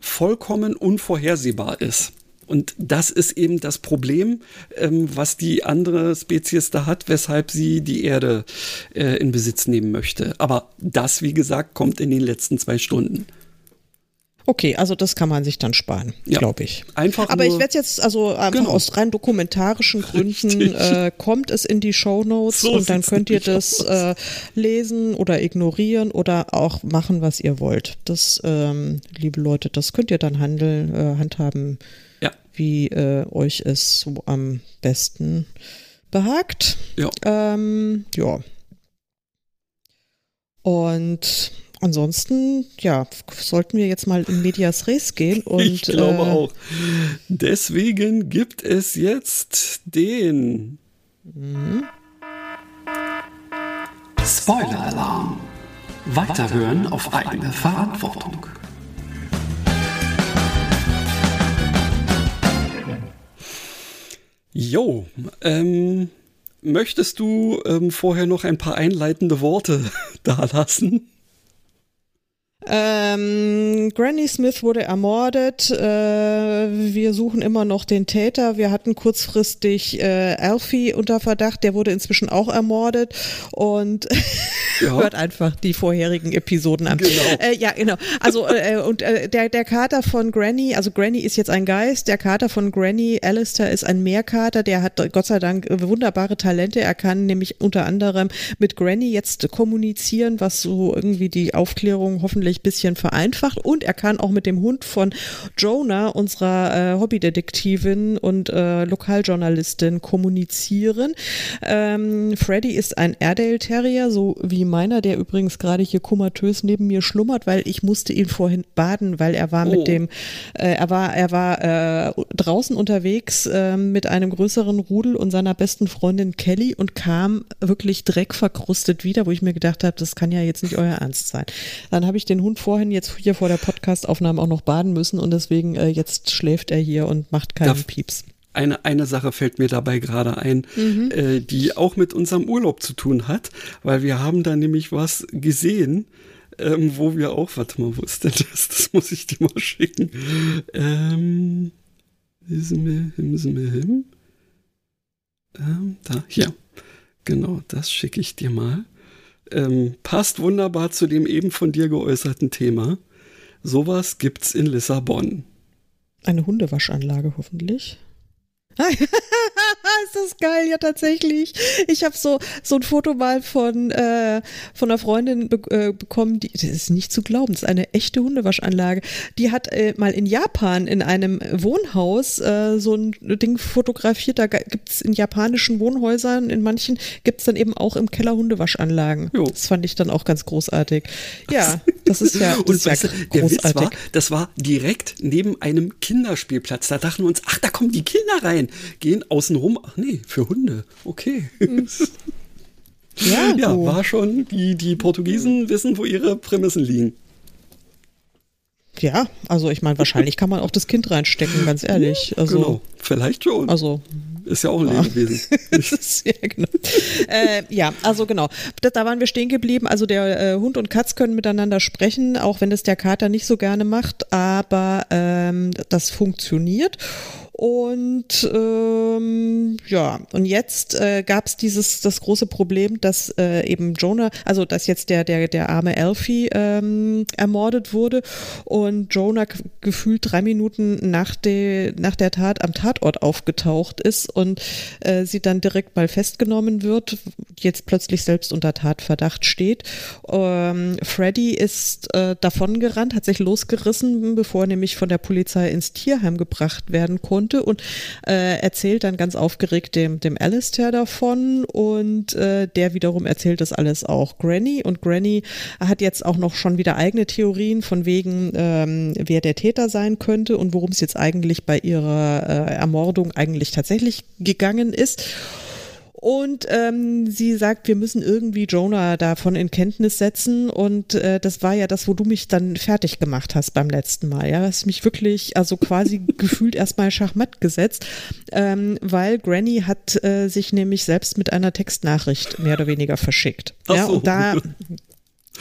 vollkommen unvorhersehbar ist. Und das ist eben das Problem, ähm, was die andere Spezies da hat, weshalb sie die Erde äh, in Besitz nehmen möchte. Aber das, wie gesagt, kommt in den letzten zwei Stunden. Okay, also das kann man sich dann sparen, Ja. glaube ich. Einfach Aber ich werde jetzt, also einfach Genau. aus rein dokumentarischen Gründen, äh, kommt es in die Shownotes So und dann könnt ihr das äh, lesen oder ignorieren oder auch machen, was ihr wollt. Das, ähm, liebe Leute, das könnt ihr dann handeln, äh, handhaben, wie äh, euch es so am besten behagt. ja. Ähm, ja. Und ansonsten, ja, sollten wir jetzt mal in Medias Res gehen und ich glaube äh, auch. Deswegen gibt es jetzt den Spoiler-Alarm. Weiterhören auf eigene Verantwortung. Jo, ähm, möchtest du ähm, vorher noch ein paar einleitende Worte da lassen? Ähm, Granny Smith wurde ermordet. Äh, wir suchen immer noch den Täter. Wir hatten kurzfristig äh, Alfie unter Verdacht. Der wurde inzwischen auch ermordet. Und Ja. hört einfach die vorherigen Episoden an. Genau. Äh, ja, genau. Also äh, und äh, der der Kater von Granny, also Granny ist jetzt ein Geist. Der Kater von Granny, Alistair, ist ein Meerkater. Der hat Gott sei Dank äh, wunderbare Talente. Er kann nämlich unter anderem mit Granny jetzt kommunizieren, was so irgendwie die Aufklärung hoffentlich ein bisschen vereinfacht. Und er kann auch mit dem Hund von Jonah, unserer äh, Hobbydetektivin und äh, Lokaljournalistin, kommunizieren. Ähm, Freddy ist ein Airedale Terrier, so wie meiner, der übrigens gerade hier komatös neben mir schlummert, weil ich musste ihn vorhin baden, weil er war Oh. mit dem, äh, er war, er war äh, draußen unterwegs äh, mit einem größeren Rudel und seiner besten Freundin Kelly und kam wirklich dreckverkrustet wieder, wo ich mir gedacht habe, das kann ja jetzt nicht euer Ernst sein. Dann habe ich den Hund vorhin jetzt hier vor der Podcastaufnahme auch noch baden müssen und deswegen äh, jetzt schläft er hier und macht keinen Darf- Pieps. eine, eine Sache fällt mir dabei gerade ein, mhm. äh, die auch mit unserem Urlaub zu tun hat, weil wir haben da nämlich was gesehen, ähm, wo wir auch, warte mal, wo ist denn das? Das muss ich dir mal schicken. Ähm, him, him, him. Ähm, da, hier. Genau, das schicke ich dir mal. Ähm, passt wunderbar zu dem eben von dir geäußerten Thema. Sowas gibt's in Lissabon. Eine Hundewaschanlage hoffentlich. ist das geil, ja tatsächlich. Ich habe so so ein Foto mal von äh, von einer Freundin be äh, bekommen, die das ist nicht zu glauben, das ist eine echte Hundewaschanlage. Die hat äh, mal in Japan in einem Wohnhaus äh, so ein Ding fotografiert. Da gibt's in japanischen Wohnhäusern, in manchen gibt's dann eben auch im Keller Hundewaschanlagen. Jo. Das fand ich dann auch ganz großartig. Ja, das ist ja, das Und ist weißt ja du, der Witz war, das war direkt neben einem Kinderspielplatz. Da dachten wir uns, ach, da kommen die Kinder rein gehen außen rum. Ach nee, für Hunde. Okay. Ja, ja war schon, die, die Portugiesen wissen, wo ihre Prämissen liegen. Ja, also ich meine, wahrscheinlich kann man auch das Kind reinstecken, ganz ehrlich. Also, genau, vielleicht schon. Also ist ja auch ein ja. Lebewesen. ja, genau. äh, ja, also genau. Da, da, waren wir stehen geblieben. Also der äh, Hund und Katz können miteinander sprechen, auch wenn das der Kater nicht so gerne macht, aber ähm, das funktioniert. Und ähm, ja, und jetzt äh, gab es dieses das große Problem, dass äh, eben Jonah, also dass jetzt der der der arme Elfie ähm, ermordet wurde und Jonah gefühlt drei Minuten nach der nach der Tat am Tatort aufgetaucht ist und äh, sie dann direkt mal festgenommen wird, jetzt plötzlich selbst unter Tatverdacht steht. Ähm, Freddy ist äh, davongerannt, hat sich losgerissen, bevor er nämlich von der Polizei ins Tierheim gebracht werden konnte konnte und äh, erzählt dann ganz aufgeregt dem, dem Alistair davon und äh, der wiederum erzählt das alles auch Granny und Granny hat jetzt auch noch schon wieder eigene Theorien von wegen, ähm, wer der Täter sein könnte und worum es jetzt eigentlich bei ihrer äh, Ermordung eigentlich tatsächlich gegangen ist. Und ähm, sie sagt, wir müssen irgendwie Jonah davon in Kenntnis setzen. Und äh, das war ja das, wo du mich dann fertig gemacht hast beim letzten Mal. Ja, hast mich wirklich, also quasi gefühlt erstmal Schachmatt gesetzt, ähm, weil Granny hat äh, sich nämlich selbst mit einer Textnachricht mehr oder weniger verschickt. Ach ja, und da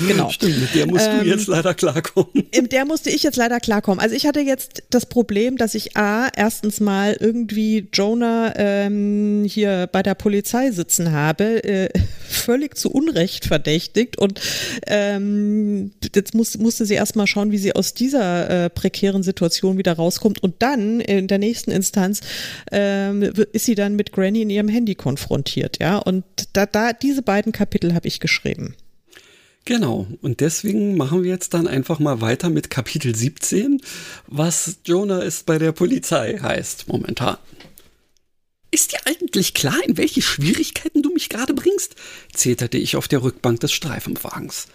Genau. Stimmt, mit der musst ähm, du jetzt leider klarkommen. Mit der musste ich jetzt leider klarkommen. Also ich hatte jetzt das Problem, dass ich A, erstens mal irgendwie Jonah ähm, hier bei der Polizei sitzen habe, äh, völlig zu Unrecht verdächtigt und ähm, jetzt muss, musste sie erstmal schauen, wie sie aus dieser äh, prekären Situation wieder rauskommt und dann in der nächsten Instanz ähm, ist sie dann mit Granny in ihrem Handy konfrontiert, ja und da, da diese beiden Kapitel habe ich geschrieben. Genau, und deswegen machen wir jetzt dann einfach mal weiter mit Kapitel 17, was Jonah ist bei der Polizei heißt momentan. Ist dir eigentlich klar, in welche Schwierigkeiten du mich gerade bringst? zeterte ich auf der Rückbank des Streifenwagens.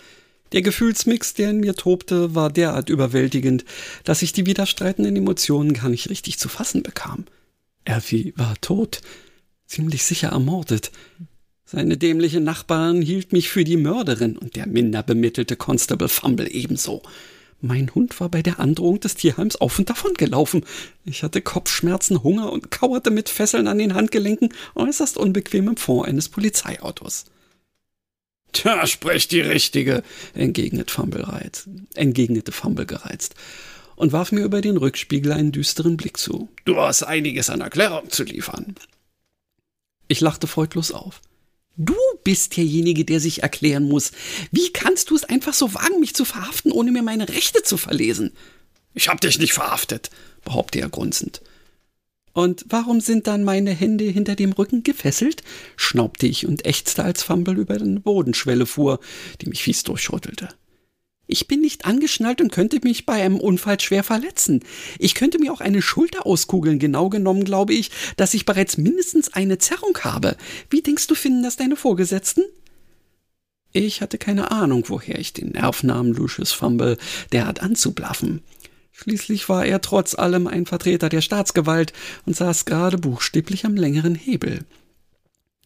Der Gefühlsmix, der in mir tobte, war derart überwältigend, dass ich die widerstreitenden Emotionen gar nicht richtig zu fassen bekam. Elfie war tot, ziemlich sicher ermordet. Seine dämliche Nachbarn hielt mich für die Mörderin und der minder bemittelte Constable Fumble ebenso. Mein Hund war bei der Androhung des Tierheims auf und davon gelaufen. Ich hatte Kopfschmerzen, Hunger und kauerte mit Fesseln an den Handgelenken äußerst unbequem im Fond eines Polizeiautos. Tja, sprecht die Richtige, entgegnet Fumble reiz, entgegnete Fumble gereizt und warf mir über den Rückspiegel einen düsteren Blick zu. Du hast einiges an Erklärung zu liefern. Ich lachte freudlos auf. Du bist derjenige, der sich erklären muss. Wie kannst du es einfach so wagen, mich zu verhaften, ohne mir meine Rechte zu verlesen? Ich hab dich nicht verhaftet, behauptete er grunzend. Und warum sind dann meine Hände hinter dem Rücken gefesselt? schnaubte ich und ächzte, als Fumble über eine Bodenschwelle fuhr, die mich fies durchschüttelte. Ich bin nicht angeschnallt und könnte mich bei einem Unfall schwer verletzen. Ich könnte mir auch eine Schulter auskugeln. Genau genommen glaube ich, dass ich bereits mindestens eine Zerrung habe. Wie denkst du, finden das deine Vorgesetzten? Ich hatte keine Ahnung, woher ich den Nerv nahm, Lucius Fumble derart anzublaffen. Schließlich war er trotz allem ein Vertreter der Staatsgewalt und saß gerade buchstäblich am längeren Hebel.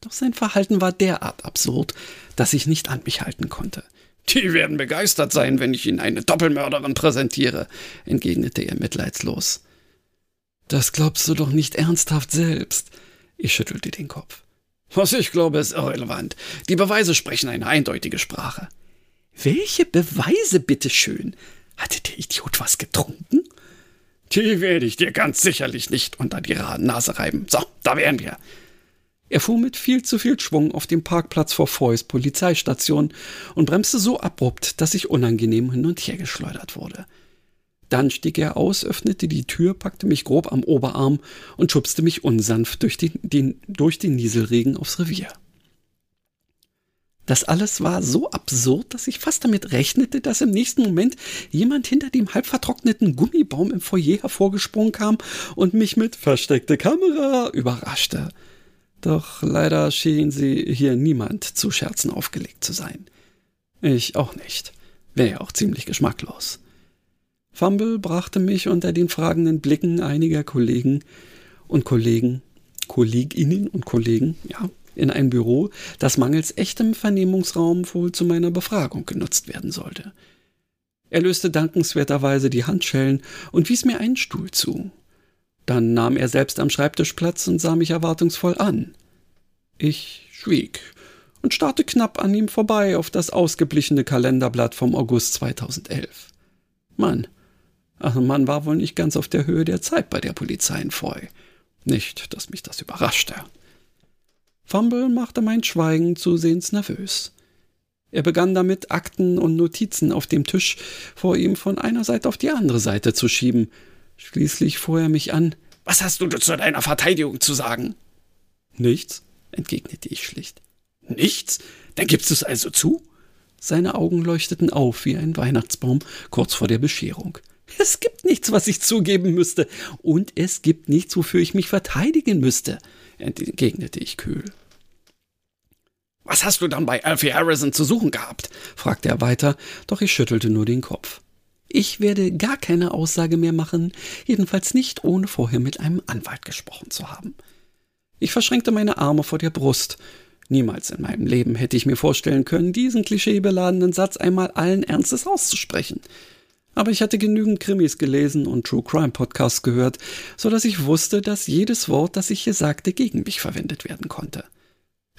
Doch sein Verhalten war derart absurd, dass ich nicht an mich halten konnte. Die werden begeistert sein, wenn ich ihnen eine Doppelmörderin präsentiere, entgegnete er mitleidslos. Das glaubst du doch nicht ernsthaft selbst. Ich schüttelte den Kopf. Was ich glaube, ist irrelevant. Die Beweise sprechen eine eindeutige Sprache. Welche Beweise, bitteschön? Hatte der Idiot was getrunken? Die werde ich dir ganz sicherlich nicht unter die Nase reiben. So, da wären wir. Er fuhr mit viel zu viel Schwung auf dem Parkplatz vor Foys Polizeistation und bremste so abrupt, dass ich unangenehm hin und her geschleudert wurde. Dann stieg er aus, öffnete die Tür, packte mich grob am Oberarm und schubste mich unsanft durch den, den, durch den Nieselregen aufs Revier. Das alles war so absurd, dass ich fast damit rechnete, dass im nächsten Moment jemand hinter dem halb vertrockneten Gummibaum im Foyer hervorgesprungen kam und mich mit versteckte Kamera überraschte. Doch leider schien sie hier niemand zu Scherzen aufgelegt zu sein. Ich auch nicht. Wäre ja auch ziemlich geschmacklos. Fumble brachte mich unter den fragenden Blicken einiger Kollegen und Kollegen, Kolleginnen und Kollegen, ja, in ein Büro, das mangels echtem Vernehmungsraum wohl zu meiner Befragung genutzt werden sollte. Er löste dankenswerterweise die Handschellen und wies mir einen Stuhl zu. Dann nahm er selbst am Schreibtisch Platz und sah mich erwartungsvoll an. Ich schwieg und starrte knapp an ihm vorbei auf das ausgeblichene Kalenderblatt vom August 2011. Mann, ach, man war wohl nicht ganz auf der Höhe der Zeit bei der Polizei in Foy. Nicht, dass mich das überraschte. Fumble machte mein Schweigen zusehends nervös. Er begann damit, Akten und Notizen auf dem Tisch vor ihm von einer Seite auf die andere Seite zu schieben, Schließlich fuhr er mich an. Was hast du zu deiner Verteidigung zu sagen? Nichts, entgegnete ich schlicht. Nichts? Dann gibst du es also zu? Seine Augen leuchteten auf wie ein Weihnachtsbaum kurz vor der Bescherung. Es gibt nichts, was ich zugeben müsste. Und es gibt nichts, wofür ich mich verteidigen müsste, entgegnete ich kühl. Was hast du dann bei Alfie Harrison zu suchen gehabt? fragte er weiter, doch ich schüttelte nur den Kopf. Ich werde gar keine Aussage mehr machen, jedenfalls nicht, ohne vorher mit einem Anwalt gesprochen zu haben. Ich verschränkte meine Arme vor der Brust. Niemals in meinem Leben hätte ich mir vorstellen können, diesen klischeebeladenen Satz einmal allen Ernstes auszusprechen. Aber ich hatte genügend Krimis gelesen und True Crime Podcasts gehört, so dass ich wusste, dass jedes Wort, das ich hier sagte, gegen mich verwendet werden konnte.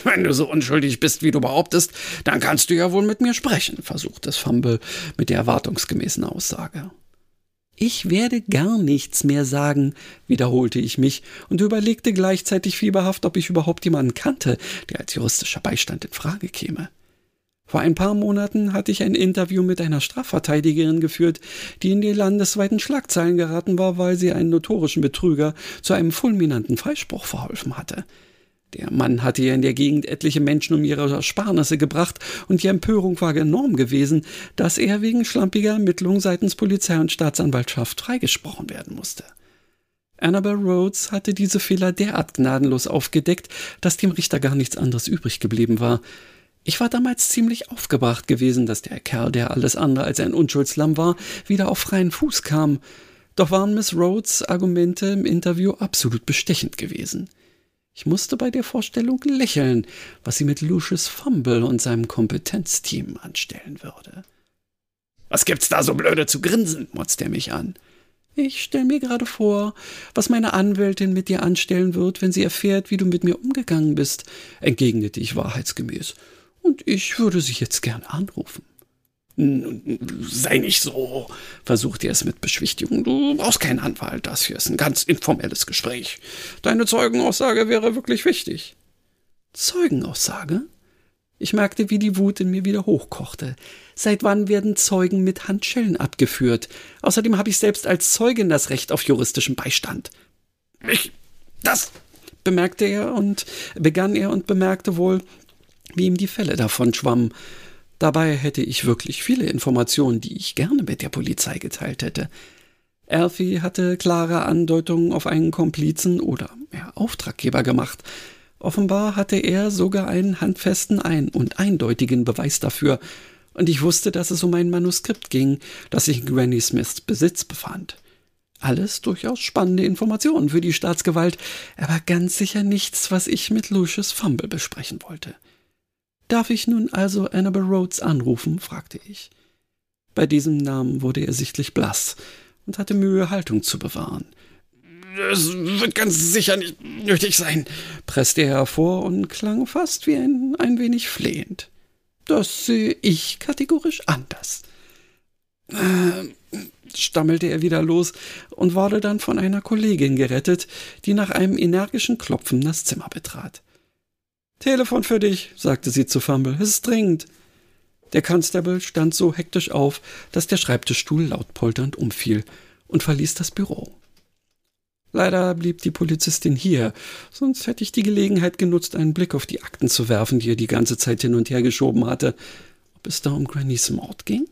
Wenn du so unschuldig bist, wie du behauptest, dann kannst du ja wohl mit mir sprechen, versuchte es Fumble mit der erwartungsgemäßen Aussage. Ich werde gar nichts mehr sagen, wiederholte ich mich und überlegte gleichzeitig fieberhaft, ob ich überhaupt jemanden kannte, der als juristischer Beistand in Frage käme. Vor ein paar Monaten hatte ich ein Interview mit einer Strafverteidigerin geführt, die in die landesweiten Schlagzeilen geraten war, weil sie einen notorischen Betrüger zu einem fulminanten Freispruch verholfen hatte. Der Mann hatte ja in der Gegend etliche Menschen um ihre Ersparnisse gebracht, und die Empörung war enorm gewesen, dass er wegen schlampiger Ermittlungen seitens Polizei und Staatsanwaltschaft freigesprochen werden musste. Annabel Rhodes hatte diese Fehler derart gnadenlos aufgedeckt, dass dem Richter gar nichts anderes übrig geblieben war. Ich war damals ziemlich aufgebracht gewesen, dass der Kerl, der alles andere als ein Unschuldslamm war, wieder auf freien Fuß kam. Doch waren Miss Rhodes Argumente im Interview absolut bestechend gewesen. Ich musste bei der Vorstellung lächeln, was sie mit Lucius Fumble und seinem Kompetenzteam anstellen würde. Was gibt's da so blöde zu grinsen? motzte er mich an. Ich stell mir gerade vor, was meine Anwältin mit dir anstellen wird, wenn sie erfährt, wie du mit mir umgegangen bist, entgegnete ich wahrheitsgemäß. Und ich würde sie jetzt gern anrufen. Sei nicht so, versucht er es mit Beschwichtigung. Du brauchst keinen Anwalt, das hier ist ein ganz informelles Gespräch. Deine Zeugenaussage wäre wirklich wichtig. Zeugenaussage? Ich merkte, wie die Wut in mir wieder hochkochte. Seit wann werden Zeugen mit Handschellen abgeführt? Außerdem habe ich selbst als Zeugin das Recht auf juristischen Beistand. Ich, das, bemerkte er und begann er und bemerkte wohl, wie ihm die Fälle davon schwammen. Dabei hätte ich wirklich viele Informationen, die ich gerne mit der Polizei geteilt hätte. Alfie hatte klare Andeutungen auf einen Komplizen oder ja, Auftraggeber gemacht. Offenbar hatte er sogar einen handfesten ein und eindeutigen Beweis dafür, und ich wusste, dass es um ein Manuskript ging, das sich in Granny Smiths Besitz befand. Alles durchaus spannende Informationen für die Staatsgewalt, aber ganz sicher nichts, was ich mit Lucius Fumble besprechen wollte. Darf ich nun also Annabel Rhodes anrufen? fragte ich. Bei diesem Namen wurde er sichtlich blass und hatte Mühe, Haltung zu bewahren. es wird ganz sicher nicht nötig sein, presste er hervor und klang fast wie ein, ein wenig flehend. Das sehe ich kategorisch anders. Äh, stammelte er wieder los und wurde dann von einer Kollegin gerettet, die nach einem energischen Klopfen das Zimmer betrat. Telefon für dich, sagte sie zu Fumble. Es ist dringend. Der Constable stand so hektisch auf, dass der Schreibtischstuhl laut polternd umfiel und verließ das Büro. Leider blieb die Polizistin hier, sonst hätte ich die Gelegenheit genutzt, einen Blick auf die Akten zu werfen, die er die ganze Zeit hin und her geschoben hatte, ob es da um Grannys Mord ging.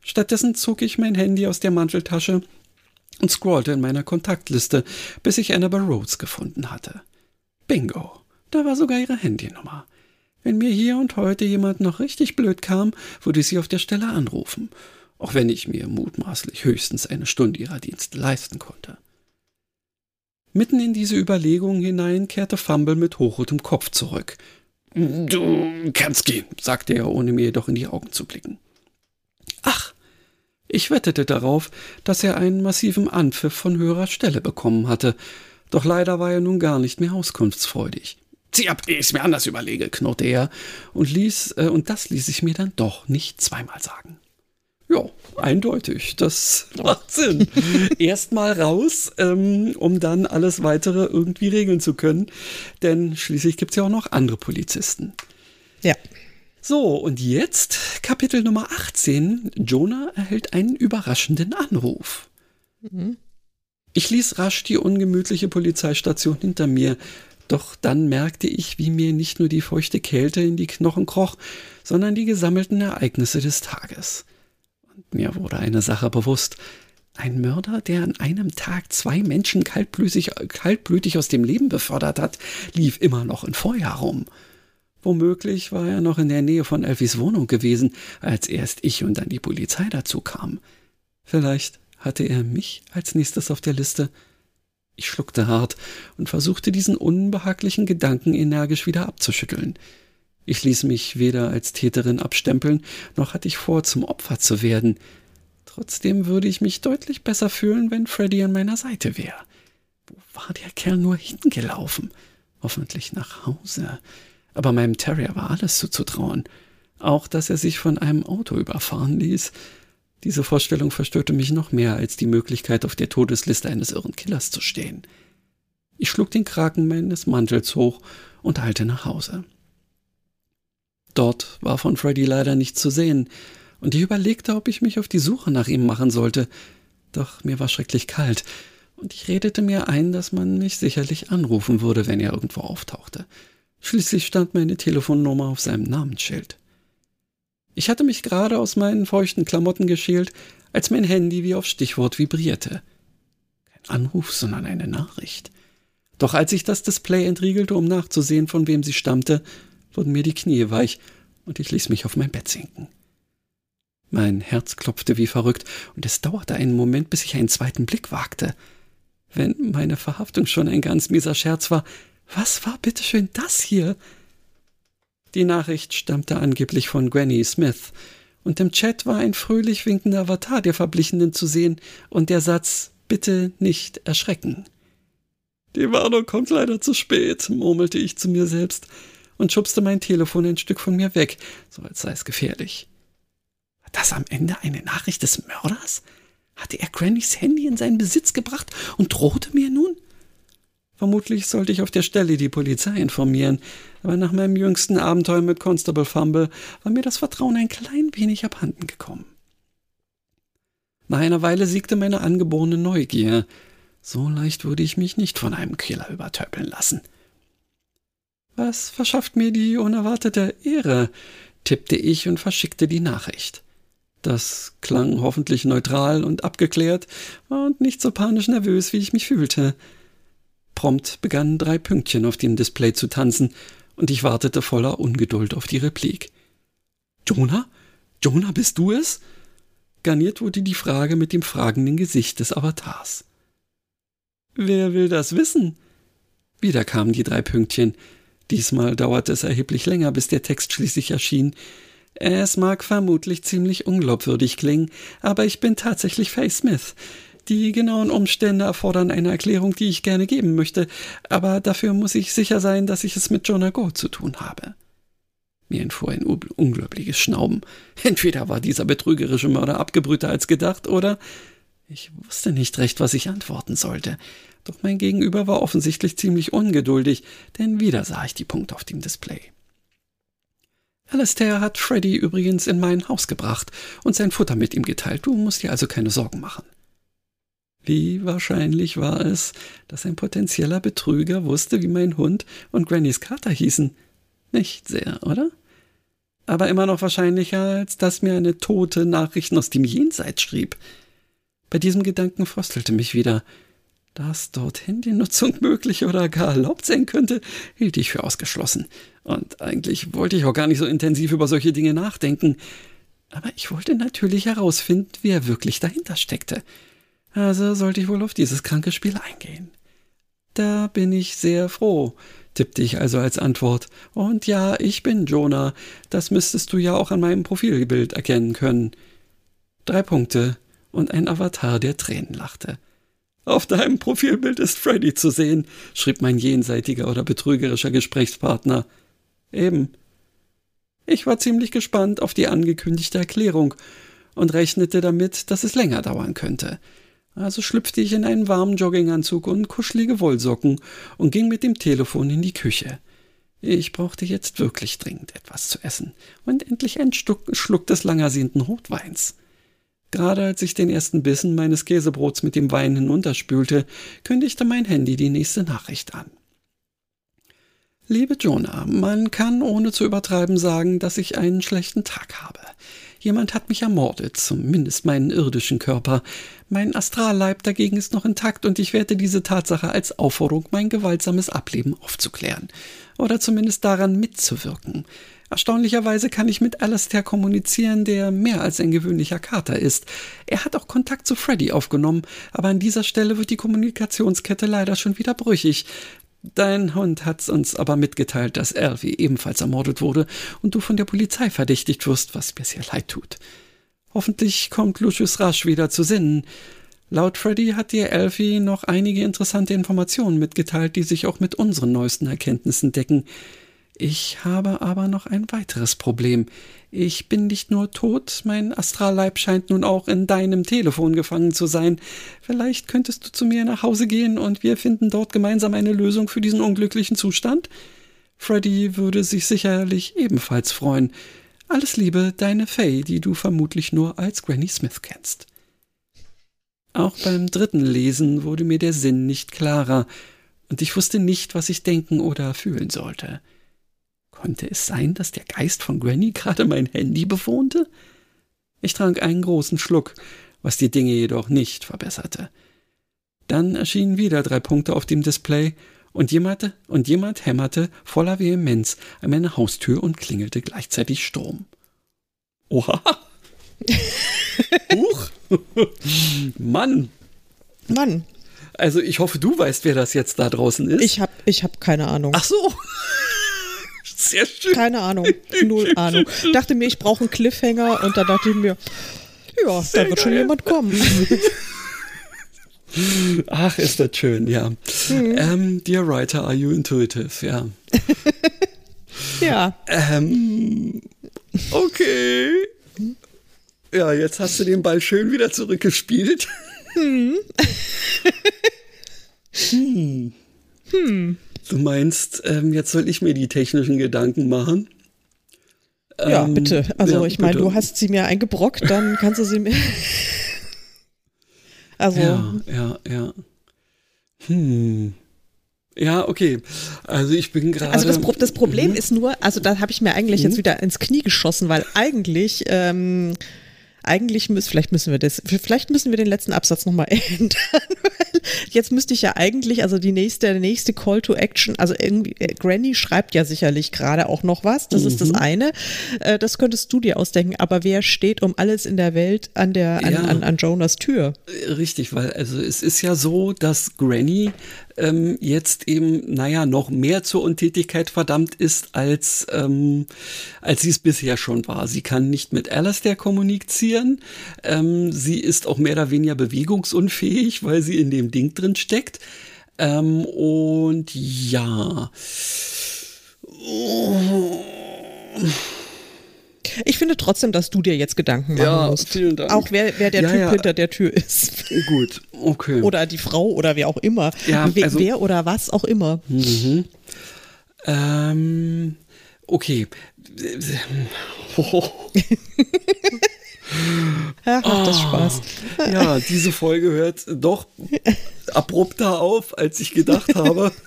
Stattdessen zog ich mein Handy aus der Manteltasche und scrollte in meiner Kontaktliste, bis ich Annabel Rhodes gefunden hatte. Bingo, da war sogar ihre Handynummer. Wenn mir hier und heute jemand noch richtig blöd kam, würde ich sie auf der Stelle anrufen, auch wenn ich mir mutmaßlich höchstens eine Stunde ihrer Dienste leisten konnte. Mitten in diese Überlegungen hinein kehrte Fumble mit hochrotem Kopf zurück. Du kannst gehen, sagte er, ohne mir jedoch in die Augen zu blicken. Ach, ich wettete darauf, dass er einen massiven Anpfiff von höherer Stelle bekommen hatte, doch leider war er nun gar nicht mehr auskunftsfreudig. Zieh ab, ehe ich's mir anders überlege, knurrte er und ließ, äh, und das ließ ich mir dann doch nicht zweimal sagen. Ja, eindeutig, das macht Sinn. Erstmal raus, ähm, um dann alles weitere irgendwie regeln zu können, denn schließlich gibt's ja auch noch andere Polizisten. Ja. So, und jetzt Kapitel Nummer 18. Jonah erhält einen überraschenden Anruf. Mhm. Ich ließ rasch die ungemütliche Polizeistation hinter mir, doch dann merkte ich, wie mir nicht nur die feuchte Kälte in die Knochen kroch, sondern die gesammelten Ereignisse des Tages. Und mir wurde eine Sache bewusst. Ein Mörder, der an einem Tag zwei Menschen kaltblütig, kaltblütig aus dem Leben befördert hat, lief immer noch in Feuer rum. Womöglich war er noch in der Nähe von Elfis Wohnung gewesen, als erst ich und dann die Polizei dazu kamen. Vielleicht hatte er mich als nächstes auf der Liste. Ich schluckte hart und versuchte diesen unbehaglichen Gedanken energisch wieder abzuschütteln. Ich ließ mich weder als Täterin abstempeln, noch hatte ich vor, zum Opfer zu werden. Trotzdem würde ich mich deutlich besser fühlen, wenn Freddy an meiner Seite wäre. Wo war der Kerl nur hingelaufen? Hoffentlich nach Hause aber meinem Terrier war alles zuzutrauen. Auch, dass er sich von einem Auto überfahren ließ. Diese Vorstellung verstörte mich noch mehr als die Möglichkeit, auf der Todesliste eines irren Killers zu stehen. Ich schlug den Kraken meines Mantels hoch und eilte nach Hause. Dort war von Freddy leider nichts zu sehen, und ich überlegte, ob ich mich auf die Suche nach ihm machen sollte. Doch mir war schrecklich kalt, und ich redete mir ein, dass man mich sicherlich anrufen würde, wenn er irgendwo auftauchte. Schließlich stand meine Telefonnummer auf seinem Namensschild. Ich hatte mich gerade aus meinen feuchten Klamotten geschält, als mein Handy wie auf Stichwort vibrierte. Kein Anruf, sondern eine Nachricht. Doch als ich das Display entriegelte, um nachzusehen, von wem sie stammte, wurden mir die Knie weich und ich ließ mich auf mein Bett sinken. Mein Herz klopfte wie verrückt und es dauerte einen Moment, bis ich einen zweiten Blick wagte. Wenn meine Verhaftung schon ein ganz mieser Scherz war, was war bitteschön das hier? Die Nachricht stammte angeblich von Granny Smith, und im Chat war ein fröhlich winkender Avatar der Verblichenen zu sehen und der Satz Bitte nicht erschrecken. Die Warnung kommt leider zu spät, murmelte ich zu mir selbst und schubste mein Telefon ein Stück von mir weg, so als sei es gefährlich. War das am Ende eine Nachricht des Mörders? Hatte er Grannys Handy in seinen Besitz gebracht und drohte mir nun? Vermutlich sollte ich auf der Stelle die Polizei informieren, aber nach meinem jüngsten Abenteuer mit Constable Fumble war mir das Vertrauen ein klein wenig abhanden gekommen. Nach einer Weile siegte meine angeborene Neugier. So leicht würde ich mich nicht von einem Killer übertöpeln lassen. Was verschafft mir die unerwartete Ehre? tippte ich und verschickte die Nachricht. Das klang hoffentlich neutral und abgeklärt und nicht so panisch nervös, wie ich mich fühlte. Prompt begannen drei Pünktchen auf dem Display zu tanzen, und ich wartete voller Ungeduld auf die Replik. Jonah? Jonah, bist du es? Garniert wurde die Frage mit dem fragenden Gesicht des Avatars. Wer will das wissen? Wieder kamen die drei Pünktchen. Diesmal dauerte es erheblich länger, bis der Text schließlich erschien. Es mag vermutlich ziemlich unglaubwürdig klingen, aber ich bin tatsächlich Faye Smith, Die genauen Umstände erfordern eine Erklärung, die ich gerne geben möchte, aber dafür muss ich sicher sein, dass ich es mit Jonah Go zu tun habe. Mir entfuhr ein unglaubliches Schnauben. Entweder war dieser betrügerische Mörder abgebrühter als gedacht, oder ich wusste nicht recht, was ich antworten sollte. Doch mein Gegenüber war offensichtlich ziemlich ungeduldig, denn wieder sah ich die Punkte auf dem Display. Alastair hat Freddy übrigens in mein Haus gebracht und sein Futter mit ihm geteilt. Du musst dir also keine Sorgen machen. Wie wahrscheinlich war es, dass ein potenzieller Betrüger wusste, wie mein Hund und Grannys Kater hießen? Nicht sehr, oder? Aber immer noch wahrscheinlicher, als dass mir eine Tote Nachrichten aus dem Jenseits schrieb. Bei diesem Gedanken fröstelte mich wieder. Dass dort Handynutzung möglich oder gar erlaubt sein könnte, hielt ich für ausgeschlossen. Und eigentlich wollte ich auch gar nicht so intensiv über solche Dinge nachdenken. Aber ich wollte natürlich herausfinden, wer wirklich dahinter steckte. Also sollte ich wohl auf dieses kranke Spiel eingehen. Da bin ich sehr froh, tippte ich also als Antwort. Und ja, ich bin Jonah. Das müsstest du ja auch an meinem Profilbild erkennen können. Drei Punkte und ein Avatar, der Tränen lachte. Auf deinem Profilbild ist Freddy zu sehen, schrieb mein jenseitiger oder betrügerischer Gesprächspartner. Eben. Ich war ziemlich gespannt auf die angekündigte Erklärung und rechnete damit, dass es länger dauern könnte. Also schlüpfte ich in einen warmen Jogginganzug und kuschelige Wollsocken und ging mit dem Telefon in die Küche. Ich brauchte jetzt wirklich dringend etwas zu essen und endlich einen Schluck des langersehnten Rotweins. Gerade als ich den ersten Bissen meines Käsebrots mit dem Wein hinunterspülte, kündigte mein Handy die nächste Nachricht an. Liebe Jonah, man kann ohne zu übertreiben sagen, dass ich einen schlechten Tag habe. Jemand hat mich ermordet, zumindest meinen irdischen Körper. Mein Astralleib dagegen ist noch intakt und ich werte diese Tatsache als Aufforderung, mein gewaltsames Ableben aufzuklären. Oder zumindest daran mitzuwirken. Erstaunlicherweise kann ich mit Alastair kommunizieren, der mehr als ein gewöhnlicher Kater ist. Er hat auch Kontakt zu Freddy aufgenommen, aber an dieser Stelle wird die Kommunikationskette leider schon wieder brüchig. Dein Hund hat's uns aber mitgeteilt, dass Elvie ebenfalls ermordet wurde und du von der Polizei verdächtigt wirst, was mir sehr leid tut. Hoffentlich kommt Lucius rasch wieder zu Sinnen. Laut Freddy hat dir Elfie noch einige interessante Informationen mitgeteilt, die sich auch mit unseren neuesten Erkenntnissen decken. Ich habe aber noch ein weiteres Problem. Ich bin nicht nur tot, mein Astralleib scheint nun auch in deinem Telefon gefangen zu sein. Vielleicht könntest du zu mir nach Hause gehen und wir finden dort gemeinsam eine Lösung für diesen unglücklichen Zustand? Freddy würde sich sicherlich ebenfalls freuen. Alles Liebe, deine Faye, die du vermutlich nur als Granny Smith kennst. Auch beim dritten Lesen wurde mir der Sinn nicht klarer, und ich wusste nicht, was ich denken oder fühlen sollte. Konnte es sein, dass der Geist von Granny gerade mein Handy bewohnte? Ich trank einen großen Schluck, was die Dinge jedoch nicht verbesserte. Dann erschienen wieder drei Punkte auf dem Display und jemand, und jemand hämmerte voller Vehemenz an meine Haustür und klingelte gleichzeitig Strom. Oha! Huch! Mann! Mann! Also ich hoffe, du weißt, wer das jetzt da draußen ist. Ich hab, ich hab keine Ahnung. Ach so! Sehr schön. Keine Ahnung, null Ahnung. Dachte mir, ich brauche einen Cliffhanger und da dachte ich mir, ja, Sehr da wird geil. schon jemand kommen. Ach, ist das schön, ja. Mhm. Ähm, dear writer, are you intuitive? Ja. ja. Ähm, okay. Ja, jetzt hast du den Ball schön wieder zurückgespielt. Hm. hm. Hm. Du meinst, ähm, jetzt soll ich mir die technischen Gedanken machen? Ja, ähm, bitte. Also ja, ich meine, du hast sie mir eingebrockt, dann kannst du sie mir. also. Ja, ja, ja. Hm. Ja, okay. Also ich bin gerade. Also das, Pro das Problem mhm. ist nur, also da habe ich mir eigentlich mhm. jetzt wieder ins Knie geschossen, weil eigentlich, ähm, eigentlich müssen, vielleicht müssen wir das, vielleicht müssen wir den letzten Absatz nochmal ändern. jetzt müsste ich ja eigentlich, also die nächste, der nächste Call to Action, also irgendwie, äh, Granny schreibt ja sicherlich gerade auch noch was, das mhm. ist das mhm. eine. Äh, das könntest du dir ausdenken, aber wer steht um alles in der Welt an der, an, ja. an, an Jonas Tür? Richtig, weil also es ist ja so, dass Granny ähm, jetzt eben, naja, noch mehr zur Untätigkeit verdammt ist, als, ähm, als sie es bisher schon war. Sie kann nicht mit Alastair kommunizieren. Ähm, sie ist auch mehr oder weniger bewegungsunfähig, weil sie in dem Ding drin steckt. Ähm, und ja. Oh. Ich finde trotzdem, dass du dir jetzt Gedanken machen ja, musst. Vielen Dank. Auch wer, wer der ja, Typ ja. hinter der Tür ist. Gut, okay. Oder die Frau oder wer auch immer. Ja, wer, also, wer oder was auch immer. Mhm. Ähm, okay. Oh. Ja, macht das Spaß. Ja, diese Folge hört doch abrupter auf, als ich gedacht habe.